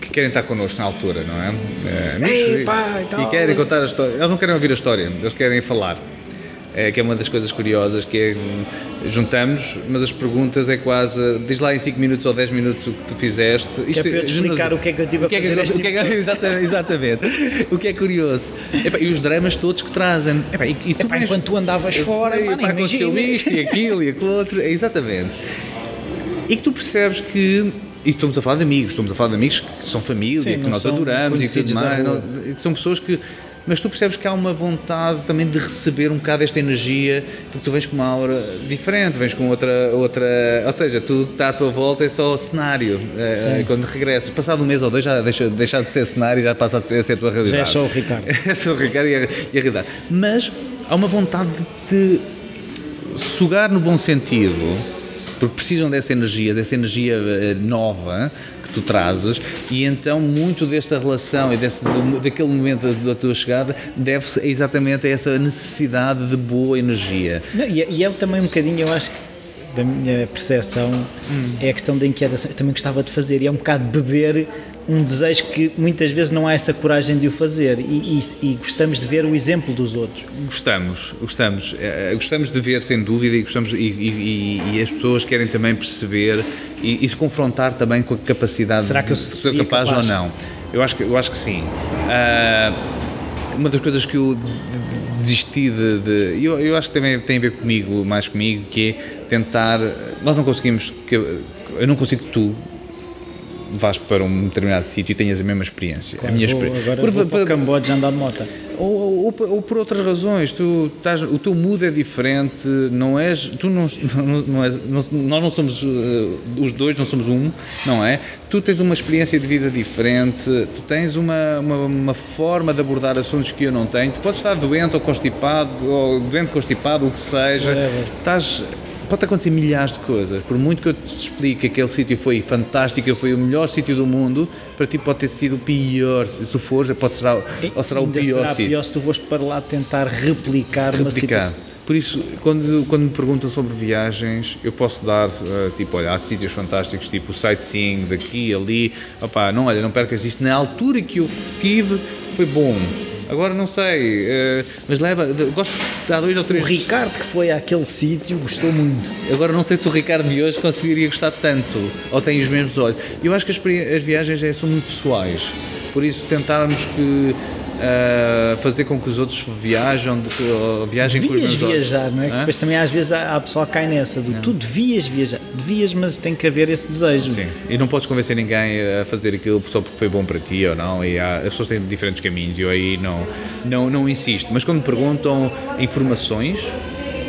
que querem estar connosco na altura, não é? é amigos, Ei, e, e querem contar a história. Eles não querem ouvir a história, eles querem falar é, que é uma das coisas curiosas, que é, juntamos, mas as perguntas é quase, diz lá em 5 minutos ou 10 minutos o que tu fizeste. Isto, que é para eu te explicar o que é que eu tive a fazer que, o que é que, exatamente, exatamente. o que é curioso. E os dramas todos que trazem. Epa, e, e tu Epa, enquanto tu andavas fora, e, pá, aconteceu isto e aquilo e aquilo outro. Exatamente. E que tu percebes que e estamos a falar de amigos, estamos a falar de amigos que são família, Sim, que nós adoramos e tudo mais, não, que são pessoas que mas tu percebes que há uma vontade também de receber um bocado esta energia, porque tu vens com uma aura diferente, vens com outra, outra ou seja, tudo que está à tua volta é só cenário. É, quando regressas, passado um mês ou dois já deixa, deixa de ser cenário e já passa a ser a tua realidade. Já é só o Ricardo. é só o Ricardo e a, e a realidade. Mas há uma vontade de te sugar no bom sentido, porque precisam dessa energia, dessa energia eh, nova, que tu trazes e então muito desta relação e desse, do, daquele momento da, da tua chegada deve-se exatamente a essa necessidade de boa energia. Não, e, é, e é também um bocadinho, eu acho da minha percepção, hum. é a questão da inquietação. Eu também gostava de fazer, e é um bocado beber um desejo que muitas vezes não há essa coragem de o fazer e, e, e gostamos de ver o exemplo dos outros. Gostamos, gostamos, é, gostamos de ver sem dúvida e, gostamos, e, e as pessoas querem também perceber e, se confrontar também com a capacidade Será que eu sou capaz, capaz, ou não. Eu acho que, eu acho que sim. Uh, uma das coisas que eu desisti de, de eu, eu, acho que também tem a ver comigo, mais comigo, que é tentar. Nós não conseguimos. Que, eu não consigo que tu vás para um determinado sítio e tenhas a mesma experiência. Claro, a minha vou, agora por, vou para o Camboja andar de moto. Ou, ou, ou, por outras razões, tu estás, o teu mood é diferente, não és, tu não, não, não és, não, nós não somos, uh, os dois não somos um, não é? Tu tens uma experiência de vida diferente, tu tens uma, uma, uma forma de abordar assuntos que eu não tenho, tu podes estar doente ou constipado, ou doente constipado, o que seja, Whatever. estás pode acontecer milhares de coisas. Por muito que eu te explique que aquele sítio foi fantástico, foi o melhor sítio do mundo, para ti pode ter sido o pior. Se for, pode ser, ou será o pior será sítio. pior se tu foste para lá tentar replicar, replicar. uma situação. Por isso, quando, quando me perguntam sobre viagens, eu posso dar, uh, tipo, olha, há sítios fantásticos, tipo sightseeing daqui, ali, opá, não, olha, não percas isto. Na altura que eu tive, foi bom. Agora não sei, uh, mas leva, gosto de há dois ou três... O Ricardo que foi àquele sítio gostou muito. Agora não sei se o Ricardo de hoje conseguiria gostar tanto, ou tem os mesmos olhos. Eu acho que as, as viagens é, são muito pessoais, por isso tentarmos que uh, fazer com que os outros viajam, de, uh, viajem devias com os meus viajar, olhos. não é? Hã? Depois também às vezes há, há pessoal que cai nessa, do não. tu devias viajar, devias, mas tem que haver esse desejo. Sim, e não podes convencer ninguém a fazer aquilo só porque foi bom para ti ou não, e há, as pessoas têm diferentes caminhos e eu aí não, não, não insisto. Mas quando me perguntam informações,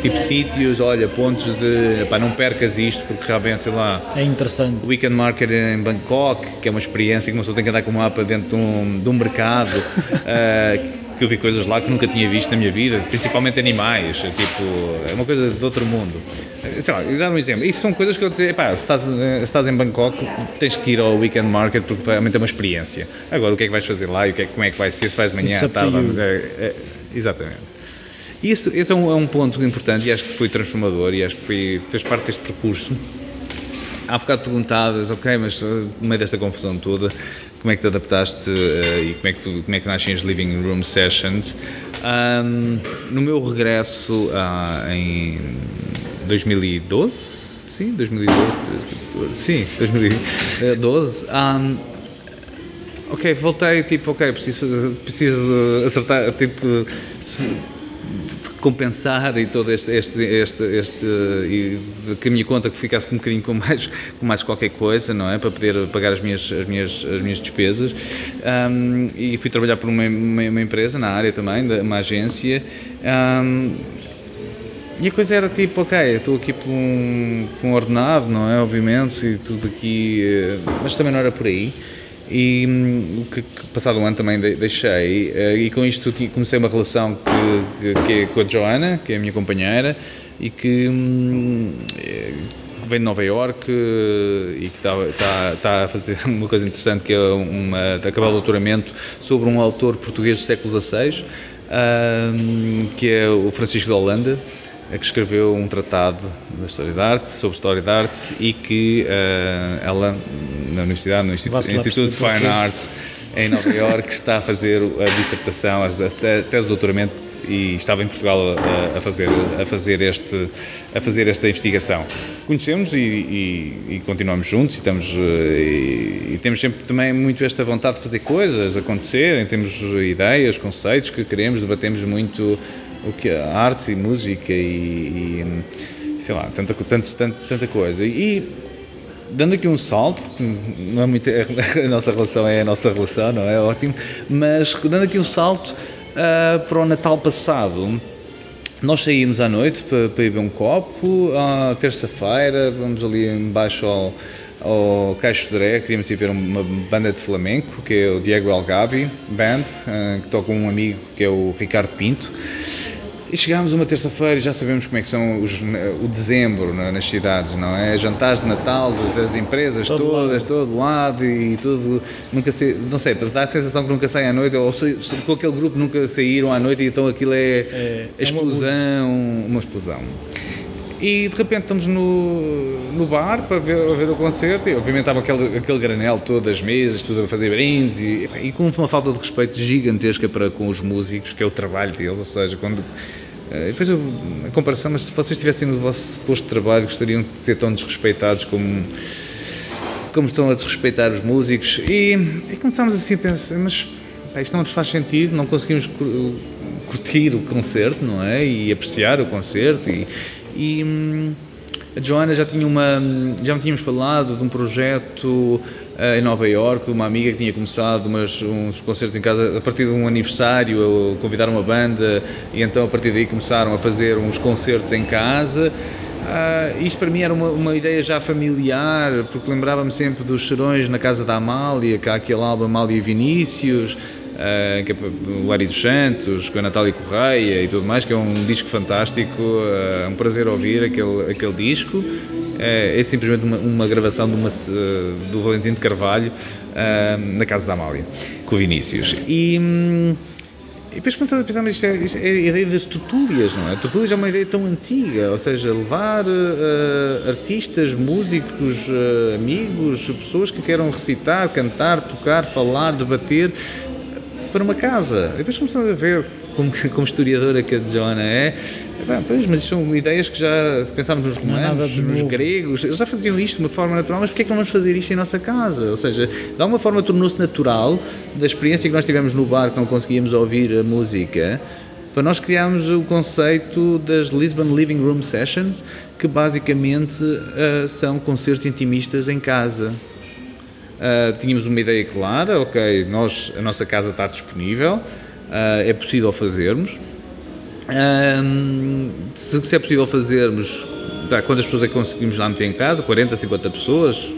tipo sítios, olha, pontos de pá, não percas isto porque realmente, sei lá. É interessante. Weekend Market em Bangkok, que é uma experiência que uma pessoa tem que andar com um mapa dentro de um, de um mercado. uh, que eu vi coisas lá que nunca tinha visto na minha vida, principalmente animais, tipo, é uma coisa de outro mundo. Sei lá, dar um exemplo. Isso são coisas que eu dizer, pá, se estás, se estás em Bangkok, tens que ir ao Weekend Market porque realmente é uma experiência. Agora, o que é que vais fazer lá e o que é, como é que vai ser, se vais de manhã, tarde. É, é, exatamente. Isso, esse é um, é um, ponto importante e acho que foi transformador e acho que foi, fez parte deste percurso. Há bocado perguntadas, ok, mas uh, no meio desta confusão toda, como é que te adaptaste uh, e como é que, tu, como é que nascem as Living Room Sessions? Um, no meu regresso uh, em 2012, sim, 2012, sim, 2012, um, ok, voltei, tipo, ok, preciso, preciso acertar, tipo, compensar e todo este, este, este, este e que a minha conta que ficasse um bocadinho com mais, com mais qualquer coisa, não é? Para poder pagar as minhas, as minhas, as minhas despesas. Um, e fui trabalhar por uma, uma, uma, empresa na área também, uma agência. Um, e a coisa era tipo, ok, estou aqui por um, por um ordenado, não é? Obviamente, e tudo aqui, eh, mas também não era por aí. E hum, que, que, passado um ano também deixei, eh, e com isto comecei uma relação que, que, que é com a Joana, que é a minha companheira, e que hum, eh, vem de Nova eh, e que está, está, está, a fazer uma coisa interessante que é uma, acabar o doutoramento sobre um autor português do século XVI, um, que é o Francisco de Holanda, que escreveu um tratado da história da arte, sobre história da arte e que uh, ela, na universidade, no Instituto, Instituto de Fine Arts em Nova York, está a fazer a dissertação, a, tese de doutoramento e estava em Portugal a, a, fazer, a, fazer, este, a fazer esta investigação. Conhecemos e, e, e continuamos juntos e, estamos, eh, e, e, temos sempre também muito esta vontade de fazer coisas acontecerem, temos ideias, conceitos que queremos, debatemos muito o que arte e música e, e sei lá, tanta, tanta, tanta, coisa. E dando aqui um salto, não é muito, a nossa relação é a nossa relação, não é? Ótimo, mas dando aqui um salto uh, para o Natal passado. Nós saímos à noite para, para ir ver um copo, à terça-feira, vamos ali embaixo ao, ao Caixo de Dré, queríamos ir ver uma banda de flamenco, que é o Diego Algabi Band, uh, que toca um amigo que é o Ricardo Pinto. E chegámos uma terça-feira e já sabemos como é que são os, o dezembro nas cidades, não é? Jantares de Natal das empresas todo todas, lado. todo lado e tudo. Nunca sei, não sei, dá a sensação que nunca saem à noite, ou se, com aquele grupo nunca saíram à noite e então aquilo é, é, é explosão, uma, uma explosão. E de repente estamos no, no bar para ver, ver o concerto e obviamente estava aquele, aquele granel todo das mesas, tudo a fazer brindes e, e com uma falta de respeito gigantesca para com os músicos, que é o trabalho deles, ou seja, quando eh, depois eu, a comparação, mas se vocês estivessem no vosso posto de trabalho, gostariam de ser tão desrespeitados como, como estão a desrespeitar os músicos. E, e começámos assim a pensar, mas pá, isto não nos faz sentido, não conseguimos curtir o concerto, não é? E apreciar o concerto. E, e hum, a Joana já tinha uma, já me tínhamos falado de um projeto uh, em Nova York, uma amiga que tinha começado umas, uns concertos em casa a partir de um aniversário, convidaram uma banda e então a partir daí começaram a fazer uns concertos em casa. Uh, isto para mim era uma, uma ideia já familiar, porque lembrava-me sempre dos serões na casa da Amália, há aquele álbum Amália e Vinícius, uh, que é o Ari dos Santos, com a Natália Correia e tudo mais, que é um disco fantástico, uh, um prazer ouvir aquele, aquele disco. É, é simplesmente uma, uma gravação de uma, do Valentim de Carvalho na casa da Amália, com o Vinícius. E, hum, e depois começamos a pensar, mas isto é, isto é, a ideia das tertúlias, não é? Tertúlias é uma ideia tão antiga, ou seja, levar uh, artistas, músicos, uh, amigos, pessoas que queiram recitar, cantar, tocar, falar, debater para uma casa. E depois começamos a ver, como, como historiadora que a Joana é, Bem, pois, mas isto são ideias que já pensámos nos romanos, nos gregos, eles já faziam isto de uma forma natural, mas porquê é que não vamos fazer isto em nossa casa? Ou seja, de alguma forma tornou-se natural da experiência que nós tivemos no bar, que não conseguíamos ouvir a música, para nós criarmos o conceito das Lisbon Living Room Sessions, que basicamente uh, são concertos intimistas em casa. Uh, tínhamos uma ideia clara, ok, nós, a nossa casa está disponível, uh, é possível fazermos, um, se, se, é possível fazermos, tá, quantas pessoas é que conseguimos lá meter em casa? 40, 50 pessoas,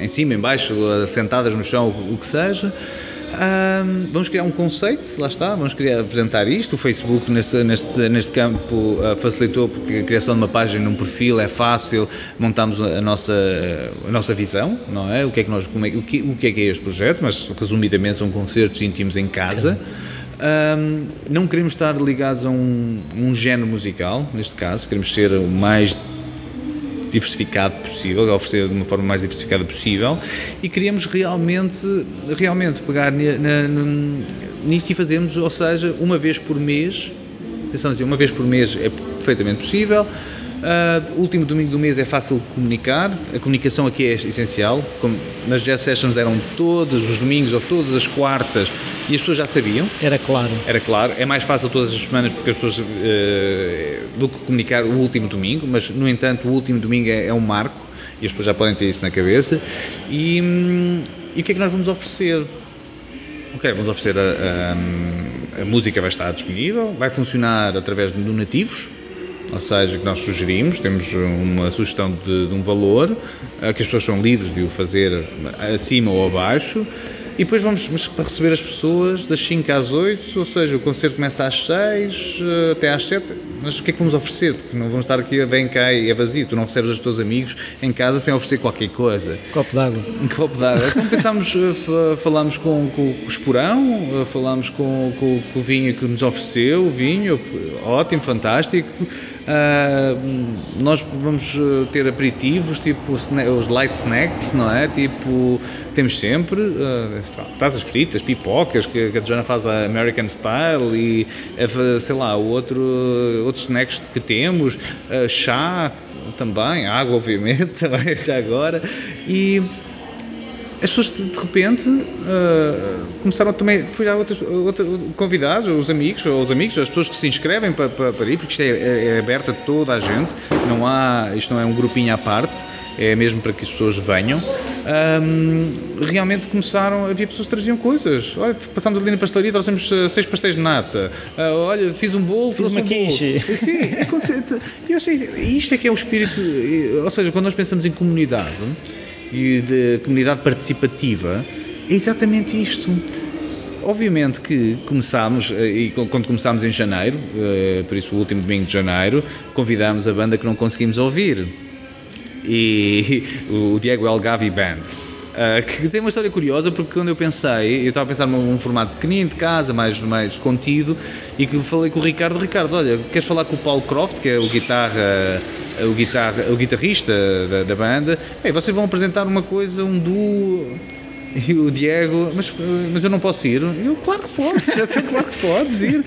em cima, em baixo, sentadas no chão, o que seja. Um, vamos criar um conceito, lá está, vamos criar, apresentar isto. O Facebook, neste, neste, neste campo, uh, facilitou porque a criação de uma página num perfil é fácil, montamos a nossa, a nossa visão, não é? O que é que, nós, é, o, que, o que é que é este projeto, mas resumidamente são concertos íntimos em casa. Um, não queremos estar ligados a um, um género musical, neste caso, queremos ser o mais diversificado possível, oferecer de uma forma mais diversificada possível e queríamos realmente, realmente pegar nisto e fazermos, ou seja, uma vez por mês, pensando assim, uma vez por mês é perfeitamente possível, Uh, último domingo do mês é fácil comunicar, a comunicação aqui é essencial. Como nas jazz sessions eram todos os domingos ou todas as quartas e as pessoas já sabiam. Era claro. Era claro. É mais fácil todas as semanas porque as pessoas. Uh, do que comunicar o último domingo, mas no entanto o último domingo é, é um marco e as pessoas já podem ter isso na cabeça. E, hum, e o que é que nós vamos oferecer? Ok, vamos oferecer a, a, a música vai estar disponível, vai funcionar através de donativos ou seja, que nós sugerimos, temos uma sugestão de, de um valor, uh, que as pessoas são livres de o fazer acima ou abaixo, e depois vamos para receber as pessoas das 5 às 8, ou seja, o concerto começa às 6 uh, até às 7. Mas o que é que vamos oferecer? Porque não vamos estar aqui, vem cá e é vazio. Tu não recebes os teus amigos em casa sem oferecer qualquer coisa. Copo d'água. Um copo d'água. Então pensámos, uh, falámos com, com, com o Esporão, falámos com, com, com o vinho que nos ofereceu, o vinho, ótimo, fantástico. Uh, nós vamos ah, ter aperitivos, tipo os light snacks, não é? Tipo, temos sempre uh, fritas, pipocas, que, que a Joana faz a American Style e, sei lá, outro, outros snacks que temos, uh, chá também, água, obviamente, já agora. E as pessoas de repente uh, começaram também, depois há outros, convidados, os amigos, os amigos, as pessoas que se inscrevem para, para, para ir, porque isto é, é, é aberto a toda a gente, não há, isto não é um grupinho à parte, é mesmo para que as pessoas venham. Um, realmente começaram, havia pessoas que traziam coisas. Olha, passámos ali na pastelaria, trouxemos uh, seis pastéis de nata. Uh, olha, fiz um bolo, fiz uma um quiche. Sim, eu achei, isto é que é o espírito, ou seja, quando nós pensamos em comunidade e de comunidade participativa, é exatamente isto. Obviamente que começámos, eh, e quando começámos em janeiro, eh, por isso o último domingo de janeiro, convidámos a banda que não conseguimos ouvir. E o Diego Elgavi Band. Eh, que tem uma história curiosa porque quando eu pensei, eu estava a pensar num formato pequenino de casa, mais, mais contido, e que falei com o Ricardo, Ricardo, olha, queres falar com o Paulo Croft, que é o guitarra o, guitarra, o guitarrista da, da banda, Ei, vocês vão apresentar uma coisa, um duo e o Diego, mas, mas eu não posso ir. Eu, claro que podes, claro que podes ir.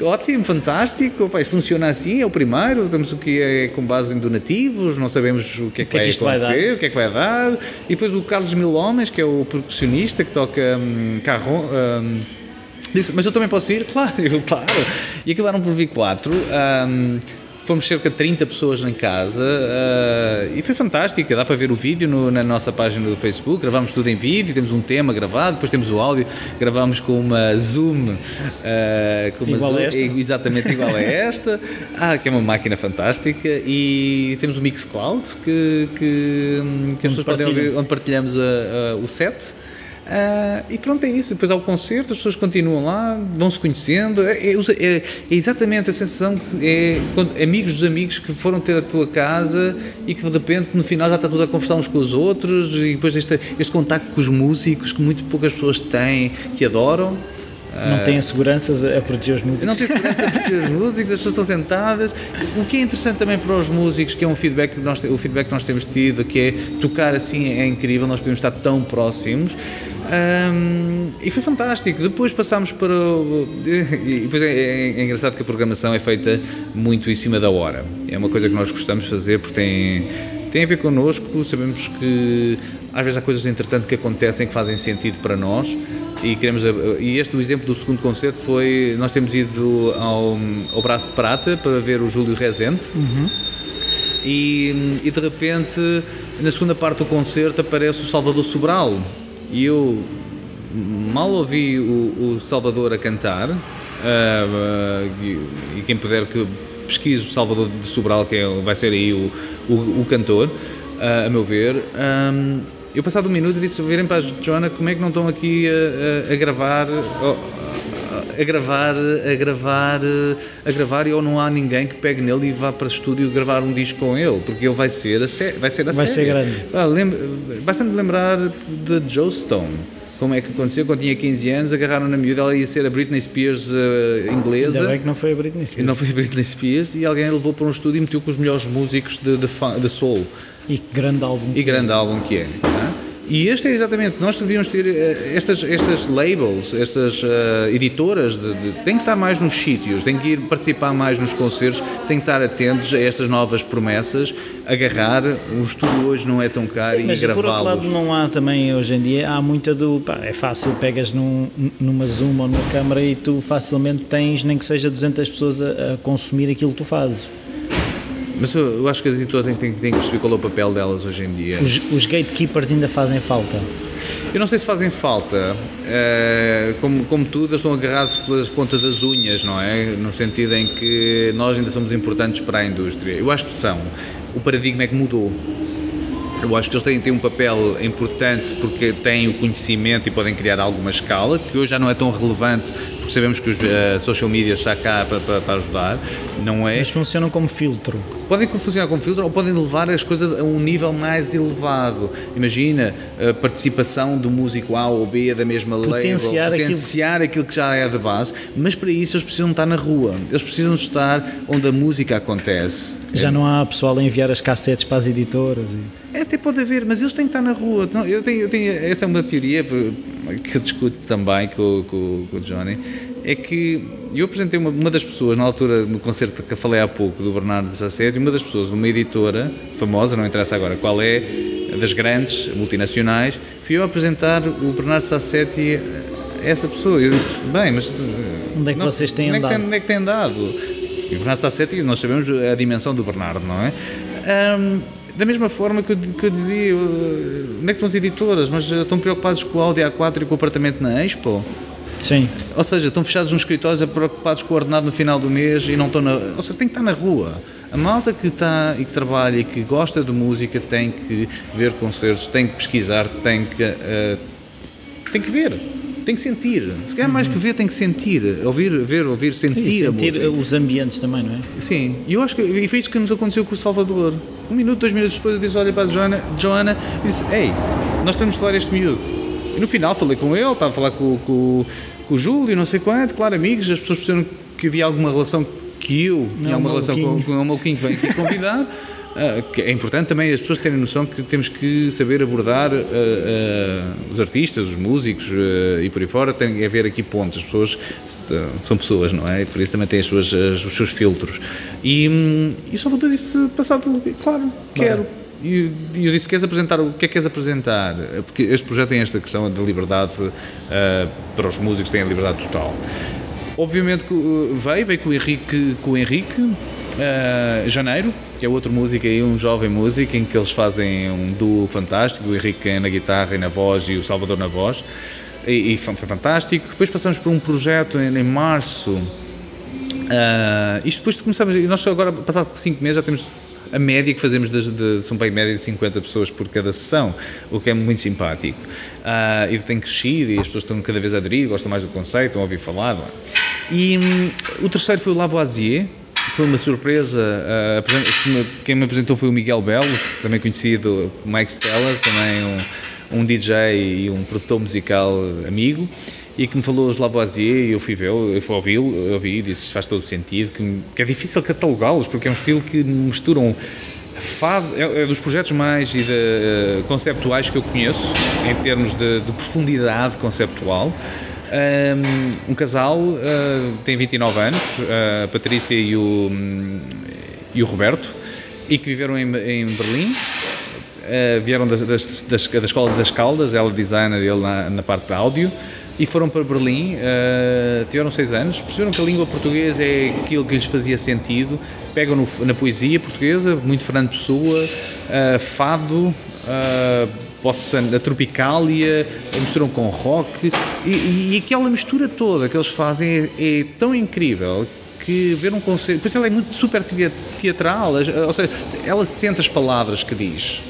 Ótimo, fantástico. Opa, funciona assim, é o primeiro. Temos o que é com base em donativos, não sabemos o que é que, vai acontecer, vai o que é que vai dar. E depois o Carlos Mil Homens, que é o percussionista que toca um, carro. Um, disse, mas eu também posso ir? Claro, eu, claro. E acabaram por vir quatro. Um, Fomos cerca de 30 pessoas em casa uh, e foi fantástico. Dá para ver o vídeo no, na nossa página do Facebook. Gravámos tudo em vídeo, temos um tema gravado, depois temos o áudio. Gravámos com uma Zoom, uh, com uma igual Zoom, esta. exatamente igual a esta, ah, que é uma máquina fantástica. E temos o Mixcloud, que, que, que as pessoas podem ouvir, onde partilhamos a, a, o set. Uh, e pronto, é isso. Depois há o concerto, as pessoas continuam lá, vão-se conhecendo. É, é, é, é, exatamente a sensação que é quando, amigos dos amigos que foram ter a tua casa e que de repente no final já está tudo a conversar uns com os outros. E depois este, este contacto com os músicos que muito poucas pessoas têm, que adoram. Não tem a segurança a proteger os músicos. Não tem segurança a proteger os músicos, as pessoas estão sentadas. O que é interessante também para os músicos, que é um feedback que nós, o feedback que nós temos tido, que é tocar assim é incrível, nós podemos estar tão próximos. Um, e foi fantástico. Depois passámos para. O, depois é, é, é, engraçado que a programação é feita muito em cima da hora. É uma coisa que nós gostamos de fazer porque tem, tem a ver connosco. Sabemos que às vezes há coisas entretanto que acontecem que fazem sentido para nós e queremos e este o exemplo do segundo concerto foi nós temos ido ao, ao Braço de Prata para ver o Júlio Rezende uhum. e, e de repente na segunda parte do concerto aparece o Salvador Sobral e eu mal ouvi o, o Salvador a cantar, uh, uh, e, e, quem puder que pesquise o Salvador de Sobral, que é, vai ser aí o, o, o cantor, uh, a meu ver. Um, eu passado um minuto disse, virem para a Joana, como é que não estão aqui a, a, a gravar, a gravar, a gravar, a gravar e ou não há ninguém que pegue nele e vá para o estúdio gravar um disco com ele, porque ele vai ser a, sé vai ser a vai série. ser grande. Ah, lembra, basta-me lembrar de Joe Stone como é que aconteceu, quando tinha 15 anos, agarraram na miúda, ela ia ser a Britney Spears uh, inglesa. Ainda bem que não foi a Britney Spears. Não foi a Britney Spears e alguém levou para um estúdio e meteu com os melhores músicos de, de, de soul. E que grande álbum. E grande álbum que é. E este é exatamente, nós devíamos ter uh, estas, estas labels, estas uh, editoras, de, de, têm que estar mais nos sítios, têm que ir participar mais nos concertos, têm que estar atentos a estas novas promessas, agarrar, o estúdio hoje não é tão caro Sim, e gravá-los. por outro lado não há também, hoje em dia, há muita do, pá, é fácil, pegas num, numa Zoom ou numa câmara e tu facilmente tens, nem que seja 200 pessoas a, a consumir aquilo que tu fazes. Mas eu, eu, acho que as editoras têm, têm, que perceber qual é o papel delas hoje em dia. Os, os gatekeepers ainda fazem falta? Eu não sei se fazem falta. É, como, como tudo, eles estão agarrados pelas pontas das unhas, não é? No sentido em que nós ainda somos importantes para a indústria. Eu acho que são. O paradigma é que mudou. Eu acho que eles têm, têm um papel importante porque têm o conhecimento e podem criar alguma escala, que hoje já não é tão relevante sabemos que os uh, social media está cá para, para, para, ajudar, não é? Mas funcionam como filtro. Podem funcionar como filtro ou podem levar as coisas a um nível mais elevado. Imagina a participação do músico A ou B da mesma potenciar label, potenciar aquilo... aquilo que já é de base, mas para isso eles precisam estar na rua, eles precisam estar onde a música acontece. Já não há pessoal a enviar as cassetes para as editoras. E... É, até pode haver, mas eles têm que estar na rua. Eu tenho, eu tenho, essa é uma teoria que eu discuto também com, com, com o Johnny, é que eu apresentei uma, uma, das pessoas, na altura, no concerto que eu falei há pouco, do Bernardo de Sassetti, uma das pessoas, uma editora famosa, não interessa agora qual é, das grandes, multinacionais, fui eu apresentar o Bernardo Sassetti a essa pessoa. Eu disse, bem, mas... Onde é que não, vocês têm onde andado? É que, onde é que têm andado? E o Bernardo Sassetti, nós sabemos a dimensão do Bernardo, não é? Um, da mesma forma que eu, que eu dizia, onde é que estão as editoras? Mas estão preocupados com o Audi A4 e com o apartamento na Expo? Sim. Ou seja, estão fechados nos escritórios preocupados com o ordenado no final do mês e não estão na. Ou seja, tem que estar na rua. A malta que está e que trabalha e que gosta de música tem que ver concertos, tem que pesquisar, tem que. Uh, tem que ver tem que sentir. Se calhar mais que ver, tem que sentir. Ouvir, ver, ouvir, sentir. E sentir os ambientes também, não é? Sim. E eu acho que e foi isso que nos aconteceu com o Salvador. Um minuto, dois minutos depois eu disse, olha para a Joana, Joana e disse, ei, nós temos de falar este miúdo. E no final falei com ele, estava a falar com, com, com o Júlio, não sei quanto, claro, amigos, as pessoas perceberam que havia alguma relação que eu tinha alguma relação com, com o Malquinho que vem aqui convidar. Uh, é importante também as pessoas terem noção que temos que saber abordar uh, uh, os artistas, os músicos e por aí fora, tem que haver aqui pontos. As pessoas são pessoas, não é? E por isso também têm as suas, as, os seus filtros. E, um, e o Salvador disse, passado, claro, quero. E eu disse: queres apresentar? O que é que queres apresentar? Porque este projeto tem esta questão da liberdade para os músicos, tem a liberdade total. Obviamente que veio, veio com o Henrique, com o Henrique Janeiro, que é outro músico aí, um jovem músico, em que eles fazem um duo fantástico, o Henrique na guitarra e na voz e o Salvador na voz, e, e foi fantástico. Depois passamos por um projeto em, em março, uh, isto depois começamos, nós agora, passado 5 meses, já temos a média que fazemos de, de, são bem média de 50 pessoas por cada sessão, o que é muito simpático. Uh, e tem crescido e as pessoas estão cada vez a aderir, gostam mais do conceito, estão a ouvir falar. E um, o terceiro foi o Lavoisier, foi uma surpresa. Uh, quem me apresentou foi o Miguel Belo, também conhecido Mike Steller, também um, um DJ e um produtor musical amigo. E que me falou os Lavoisier e eu fui vê-lo, eu fui ouvi-lo, ouvi e disse faz todo o sentido, que, que é difícil catalogá-los porque é um estilo que misturam fado, é, é dos projetos mais de, uh, conceptuais que eu conheço em termos de, de profundidade conceptual. Um, um casal uh, tem 29 anos, a Patrícia e o, e o Roberto, e que viveram em, em Berlim. Uh, vieram das, das, das, da Escola das Caldas, ela designer, ele na, na parte de áudio e foram para Berlim, uh, tiveram seis anos, perceberam que a língua portuguesa é aquilo que lhes fazia sentido, pegam no, na poesia portuguesa, muito Fernando Pessoa, uh, fado, uh, a Tropicália, misturam com rock, e, e, aquela mistura toda que eles fazem é, é tão incrível que ver um concerto, porque ela é muito super teatral, ou seja, ela sente as palavras que diz.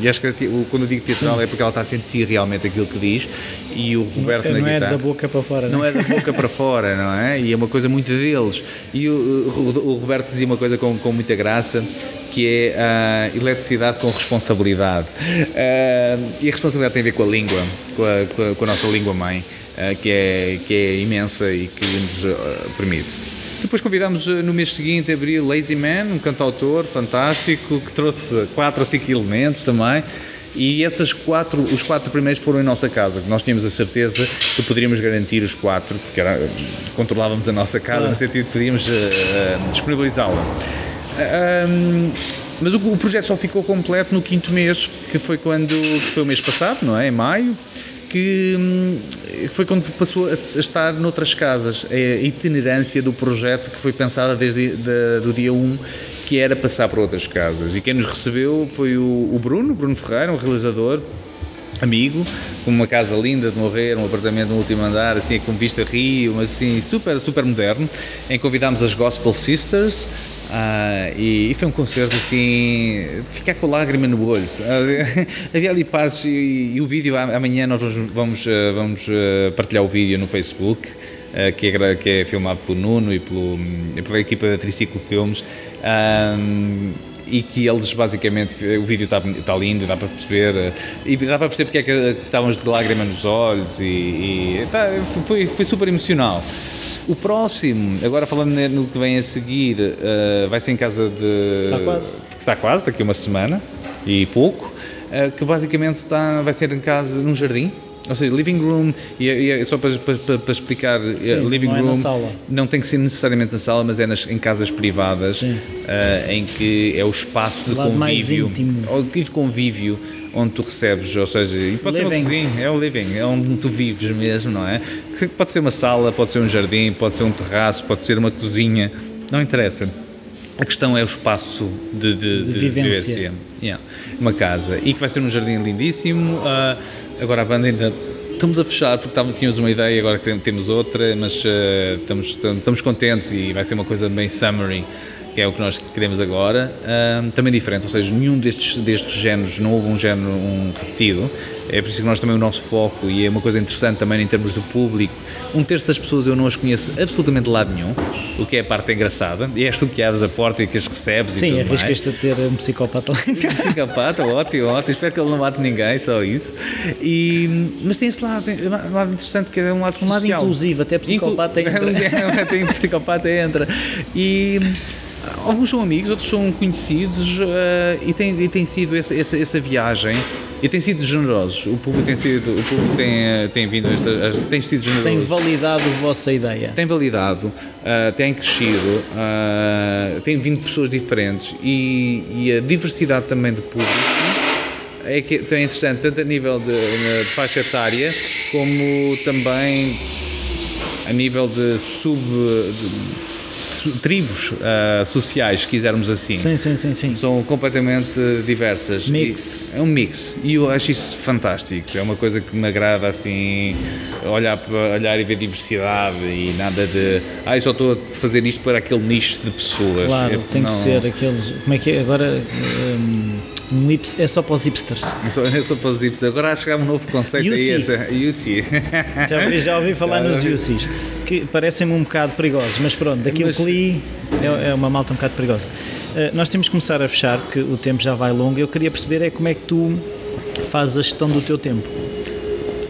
E acho que quando eu digo teatral é porque ela está a sentir realmente aquilo que diz e o Roberto não, na não guitarra. Não é da boca para fora, não, não é? da boca para fora, não é? E é uma coisa muito deles. E o, o, o Roberto dizia uma coisa com, com muita graça que é a eletricidade com responsabilidade. Uh, e a responsabilidade tem a ver com a língua, com a, com a, com a nossa língua mãe, uh, que, é, que é imensa e que nos uh, permite. Depois convidámos eh, no mês seguinte a abrir Lazy Man, um cantautor fantástico que trouxe quatro ou cinco elementos também. E essas quatro, os quatro primeiros foram em nossa casa, nós tínhamos a certeza que poderíamos garantir os quatro, porque era, controlávamos a nossa casa, no sentido que podíamos uh, disponibilizá-la. Uh, mas o, o, projeto só ficou completo no quinto mês, que foi quando que foi o mês passado, não é? Em maio que hum, foi quando passou a estar noutras casas. É a itinerância do projeto que foi pensada desde de, do dia 1, que era passar por outras casas. E quem nos recebeu foi o, o Bruno, Bruno Ferreira, um realizador, amigo, com uma casa linda de morrer, um apartamento no último andar, assim, com vista rio, mas assim, super, super moderno, em que convidámos as Gospel Sisters, ah, e, e, foi um concerto assim, ficar com lágrima no olho. Havia ali partes e, e, o vídeo amanhã nós vamos, vamos ah, ah, partilhar o vídeo no Facebook, que, é, que é filmado pelo Nuno e pelo, pela equipa da Triciclo Filmes. e que eles basicamente o vídeo está, está lindo, dá para perceber e dá para perceber porque é que estávamos de lágrima nos olhos e, e tá, foi, foi super emocional. O próximo, agora falando no que vem a seguir, uh, vai ser em casa de. Está quase. Está quase, daqui a uma semana e pouco, uh, que basicamente está, vai ser em casa, num jardim. Ou seja, living room, e, e só para, para, para explicar, eh, Sim, living não room é não tem que ser necessariamente na sala, mas é nas, em casas privadas, uh, em que é o espaço de convívio, de convívio onde tu recebes, ou seja, pode living. ser uma cozinha, é o living, é onde tu vives mesmo, não é? Pode ser uma sala, pode ser um jardim, pode ser um terraço, pode ser uma cozinha, não interessa. A questão é o espaço de, de, de, de vivência. vivência. Yeah. Uma casa. E que vai ser um jardim lindíssimo. Uh, agora a banda ainda estamos a fechar porque tínhamos uma ideia e agora temos outra, mas uh, estamos, estamos contentes e vai ser uma coisa bem summary que é o que nós queremos agora, um, também diferente, ou seja, nenhum destes, destes géneros, não houve um género um repetido, é por isso que nós também o nosso foco, e é uma coisa interessante também em termos do público, um terço das pessoas eu não as conheço absolutamente de lado nenhum, o que é a parte engraçada, e és tu que abres a porta e que as recebes Sim, e tudo arriscas-te a ter um psicopata lá Um psicopata, ótimo, ótimo, espero que ele não mate ninguém, só isso. E, mas tem esse lado, um lado interessante que é um lado um social. lado inclusivo, até psicopata Inclu entra. tem psicopata entra. E alguns são amigos, outros são conhecidos uh, e, tem, e tem sido essa, essa, essa, viagem e tem sido generosos. O público tem sido, o público tem, tem vindo, esta, tem sido generoso. Tem validado a vossa ideia. Tem validado, uh, tem crescido, uh, tem vindo pessoas diferentes e, e, a diversidade também de público é que é interessante tanto a nível de, de faixa etária como também a nível de sub de, tribos uh, sociais, se quisermos assim. Sim, sim, sim, sim. São completamente diversas. Mix. E, é um mix. E eu acho isso fantástico. É uma coisa que me agrada assim, olhar, olhar e ver diversidade e nada de. Ah, eu só estou a fazer isto para aquele nicho de pessoas. Claro, é, tem não... que ser aqueles. Como é que é? Agora. Um, um hips, é só para os hipsters. É só, é só para os hipsters. Agora há um novo conceito aí. Essa, UC. Já, ouvi, já ouvi falar nos UCs, que parecem-me um bocado perigosos, mas pronto, daquilo mas... que li é, é uma malta um bocado perigosa. Uh, nós temos que começar a fechar, porque o tempo já vai longo. Eu queria perceber é como é que tu fazes a gestão do teu tempo.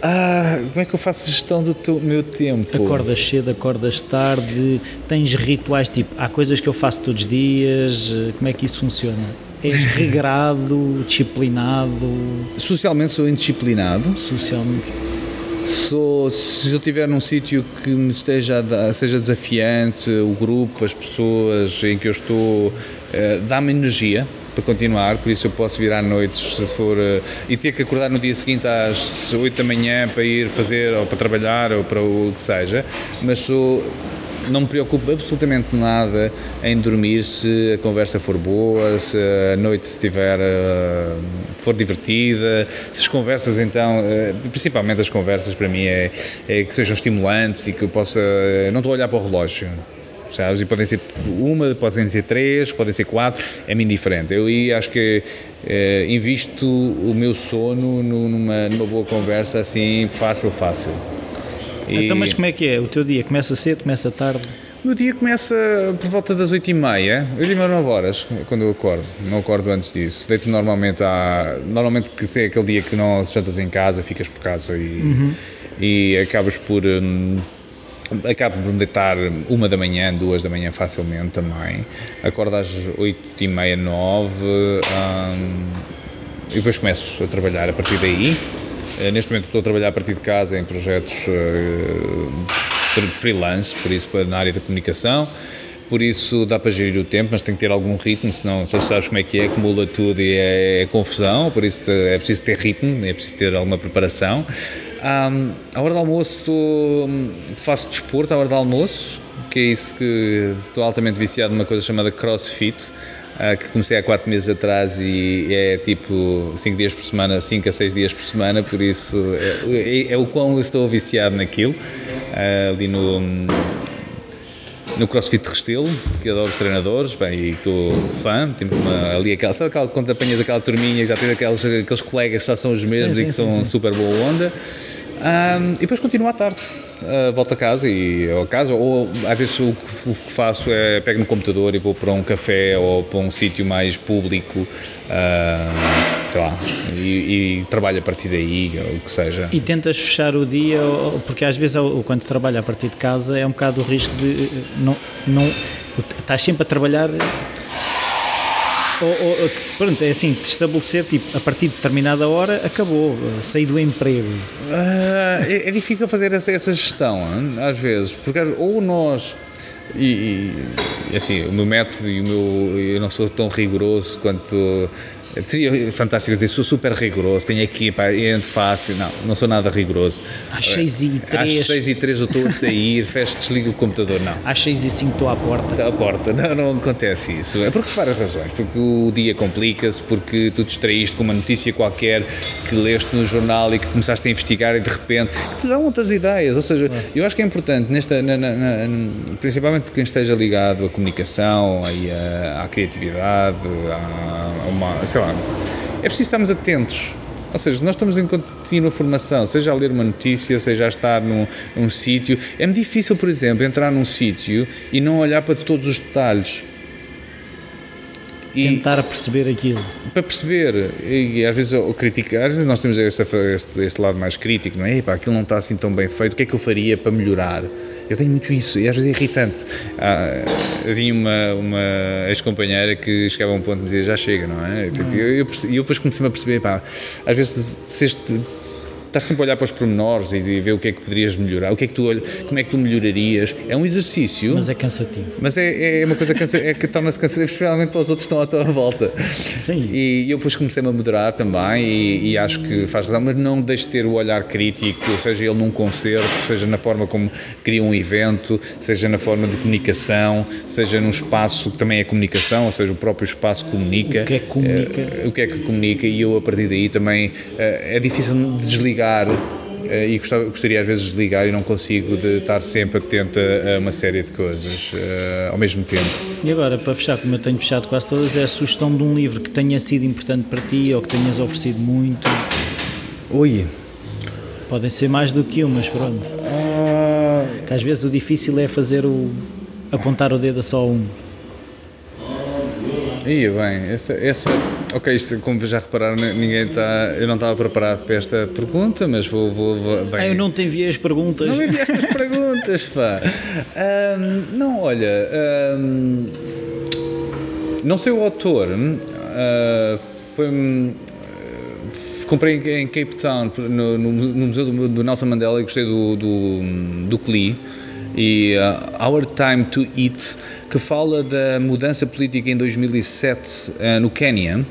Ah, como é que eu faço gestão do teu, meu tempo? Acordas cedo, acordas tarde, tens rituais tipo, há coisas que eu faço todos os dias, como é que isso funciona? És regrado, disciplinado? Socialmente sou indisciplinado. Socialmente. Sou, se eu estiver num sítio que me esteja seja desafiante, o grupo, as pessoas em que eu estou, eh, dá-me energia para continuar, por isso eu posso vir à noite se for uh, e ter que acordar no dia seguinte às 8 da manhã para ir fazer ou para trabalhar ou para o que seja, mas sou não me preocupo absolutamente nada em dormir se a conversa for boa, se a noite estiver uh, for divertida, se as conversas então, uh, principalmente as conversas para mim é, é, que sejam estimulantes e que eu possa, não estou a olhar para o relógio, sabes? E podem ser uma, podem ser três, podem ser quatro, é-me indiferente. Eu aí acho que eh, invisto o meu sono numa, numa boa conversa assim, fácil, fácil. E... Então, mas como é que é? O teu dia começa cedo, começa tarde? O meu dia começa por volta das 8h30, 8 e meia, 9 horas, quando eu acordo. Não acordo antes disso. Deito normalmente à. Normalmente que é aquele dia que não jantas em casa, ficas por casa e, uhum. e acabas por. Hum, acabo por me deitar uma da manhã, duas da manhã facilmente também. Acordo às oito e meia, nove hum, e depois começo a trabalhar a partir daí. Uh, neste momento estou a trabalhar a partir de casa em projetos uh, freelance, por isso na área da comunicação. Por isso dá para gerir o tempo, mas tem que ter algum ritmo, senão já sabes como é que é, acumula tudo e é, é confusão, por isso é preciso ter ritmo, é preciso ter alguma preparação. Um, à hora do almoço estou, faço desporto à hora do almoço, que é isso que estou altamente viciado numa coisa chamada CrossFit, que comecei há 4 meses atrás e é tipo 5 dias por semana, 5 a 6 dias por semana, por isso é, é, é o quão eu estou viciado naquilo, uh, ali no no CrossFit Restelo, que adoro os treinadores, bem, e estou fã, temos uma, ali aquela, sabe aquela, quando apanhas aquela turminha, já tens aqueles, aqueles colegas que já são os mesmos sim, e que sim, são sim. super boa onda, um, e depois continuo à tarde, uh, volto a casa e ou a casa, ou às vezes o que, o que, faço é pego no computador e vou para um café ou para um sítio mais público, uh, lá, e, e, trabalho a partir daí, ou o que seja. E tentas fechar o dia, porque às vezes quando trabalho a partir de casa é um bocado o risco de eh, não, não estás sempre a trabalhar ou, ou, pronto, é assim, estabelecer, tipo, a partir de determinada hora, acabou, sair do emprego. Uh, é, é, difícil fazer essa, essa gestão, às vezes, porque ou nós e, e, assim, o meu método e o meu eu não sou tão rigoroso quanto Seria fantástico dizer, sou super rigoroso, tenho equipa, entro fácil. Não, não sou nada rigoroso. Às 6 e 3. Às 6 e 3 eu estou a sair, fecho, desligo o computador. Não. Às 6 e 5 estou à porta. Estou à porta. Não, não acontece isso. É por várias razões. Porque o dia complica-se, porque tu distraíste com uma notícia qualquer que leste no jornal e que começaste a investigar e de repente te dão outras ideias. Ou seja, é. eu acho que é importante, nesta, na, na, na, principalmente quem esteja ligado à comunicação, aí à, à criatividade, a uma, sei é preciso estarmos atentos. Ou seja, nós estamos em contínua formação, seja a ler uma notícia, seja a estar num, num sítio. É-me difícil, por exemplo, entrar num sítio e não olhar para todos os detalhes. E tentar perceber aquilo. Para perceber, e às vezes eu criticar, às vezes nós temos este, este, este lado mais crítico, não é? Epá, aquilo não está assim tão bem feito, o que é que eu faria para melhorar? Eu tenho muito isso e às vezes é irritante. Ah, tinha uma, uma ex-companheira que chegava a um ponto e dizia já chega, não é? E eu, eu, eu, depois comecei-me a perceber, pá, às vezes se este estás sempre a olhar para os pormenores e ver o que é que poderias melhorar, o que é que tu, como é que tu melhorarias. É um exercício. Mas é cansativo. Mas é, é uma coisa cansa, é que torna-se cansativo, especialmente para os outros que estão à tua volta. Sim. E eu depois comecei-me a moderar também e, e, acho que faz razão, mas não deixe de ter o olhar crítico, seja ele num concerto, seja na forma como cria um evento, seja na forma de comunicação, seja num espaço que também é comunicação, ou seja, o próprio espaço comunica. O que é que comunica? Uh, o que é que comunica e eu a partir daí também uh, é difícil desligar desligar eh, e gostaria às vezes de ligar e não consigo de estar sempre atento a uma série de coisas uh, ao mesmo tempo. E agora, para fechar, como eu tenho fechado quase todas, é a sugestão de um livro que tenha sido importante para ti ou que tenhas oferecido muito? Ui! Podem ser mais do que um, mas pronto. Uh... Que às vezes o difícil é fazer o. apontar o dedo a só um. Ia bem, essa, essa, ok, isto, como já repararam, ninguém está, eu não estava preparado para esta pergunta, mas vou, vou, vou ah, eu não te enviei as perguntas. Não enviaste as perguntas, pá. Um, não, olha, um, não sei o autor, uh, foi comprei em Cape Town, no, no, no Museu do, do, Nelson Mandela, e gostei do, do, do Klee, e uh, Our Time to Eat, que fala da mudança política em 2007 uh, no Quênia,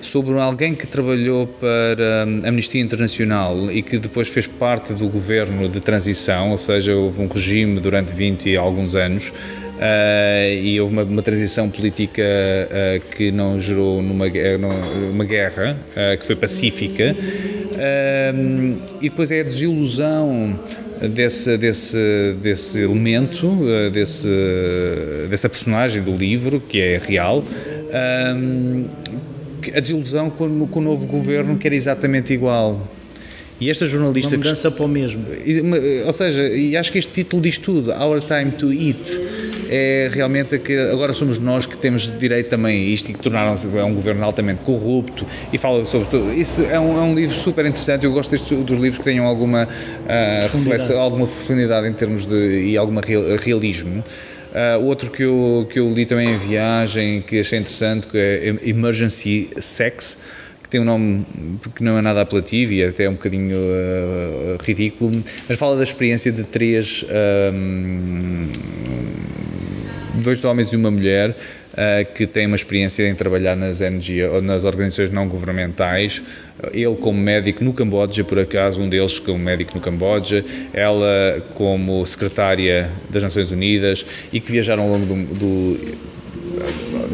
sobre alguém que trabalhou para a Amnistia Internacional e que depois fez parte do governo de transição, ou seja, houve um regime durante 20 e alguns anos, Uh, e houve uma, uma transição política uh, que não gerou numa, numa guerra, uh, que foi pacífica, e depois é a desilusão desse, desse, desse elemento, desse, dessa personagem do livro, que é real, a desilusão com, com o novo governo que era exatamente igual. E esta jornalista. Uma mudança para o mesmo. Ou seja, e acho que este título diz tudo: Our Time to Eat é realmente que agora somos nós que temos direito também a isto e que tornaram-se é um governo altamente corrupto e fala sobre tudo. Isso é um, é um livro super interessante. Eu gosto destes, dos livros que tenham alguma uh, reflexão, alguma profundidade em termos de e alguma real, realismo. Uh, outro que eu, que eu li também em viagem, que achei interessante, que é Emergency Sex, que tem um nome que não é nada apelativo e até é um bocadinho uh, ridículo, mas fala da experiência de três dois homens e uma mulher uh, que têm uma experiência em trabalhar nas NGO, nas organizações não governamentais. Ele como médico no Camboja, por acaso, um deles como médico no Camboja, ela como secretária das Nações Unidas e que viajaram ao longo do, do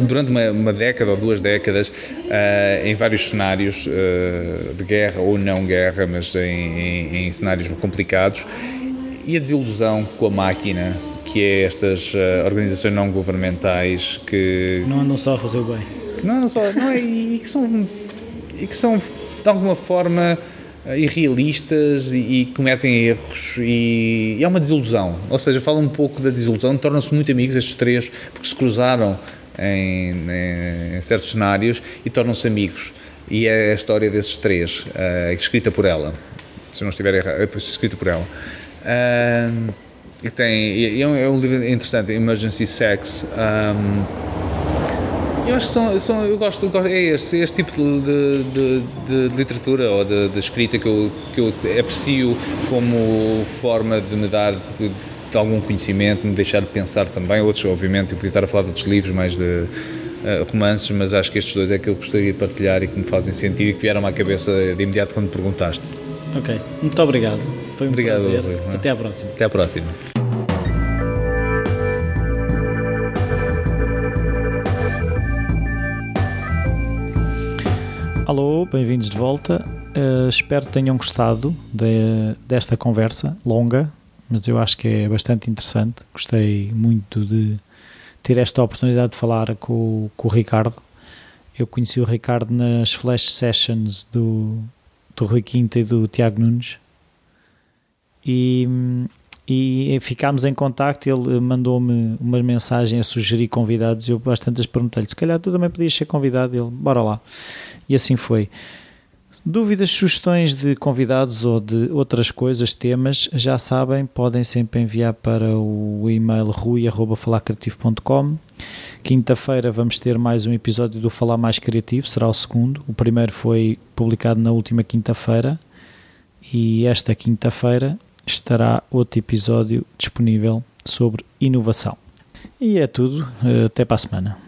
durante uma, uma, década ou duas décadas uh, em vários cenários uh, de guerra ou não guerra, mas em, em, em cenários complicados e a desilusão com a máquina que é estas uh, organizações não governamentais que não andam só a fazer o bem. não andam só não é, e, que são e que são de alguma forma uh, irrealistas e, e, cometem erros e, e, é uma desilusão. Ou seja fala um pouco da desilusão tornam-se muito amigos estes três porque se cruzaram em, em, em certos cenários e tornam-se amigos. E é a história desses três uh, escrita por ela. Se não estiver errado é escrita por ela. Uh, e tem, é, um, é um livro interessante, Emergency Sex. Um, eu acho que são, são eu gosto, gosto é este, este tipo de, de, de, literatura ou de, de, escrita que eu, que eu aprecio como forma de me dar de, algum conhecimento, me deixar de pensar também. Outros, obviamente, eu podia estar a falar de outros livros mais de uh, romances, mas acho que estes dois é que eu gostaria de partilhar e que me fazem sentido e que vieram à cabeça de imediato quando perguntaste. Ok, muito obrigado. Foi um obrigado, prazer. Rui, Até à próxima. Até à próxima. Alô, bem-vindos de volta. Uh, espero que tenham gostado de, desta conversa longa, mas eu acho que é bastante interessante. Gostei muito de ter esta oportunidade de falar com, com o Ricardo. Eu conheci o Ricardo nas flash sessions do, do Rui Quinta e do Tiago Nunes e, e ficámos em contacto. Ele mandou-me uma mensagem a sugerir convidados. Eu bastante perguntei-lhe: se calhar tu também podias ser convidado. Ele, bora lá. E assim foi. Dúvidas, sugestões de convidados ou de outras coisas, temas, já sabem, podem sempre enviar para o e-mail rui.falacreativo.com. Quinta-feira vamos ter mais um episódio do Falar Mais Criativo, será o segundo. O primeiro foi publicado na última quinta-feira e esta quinta-feira estará outro episódio disponível sobre inovação. E é tudo, até para a semana.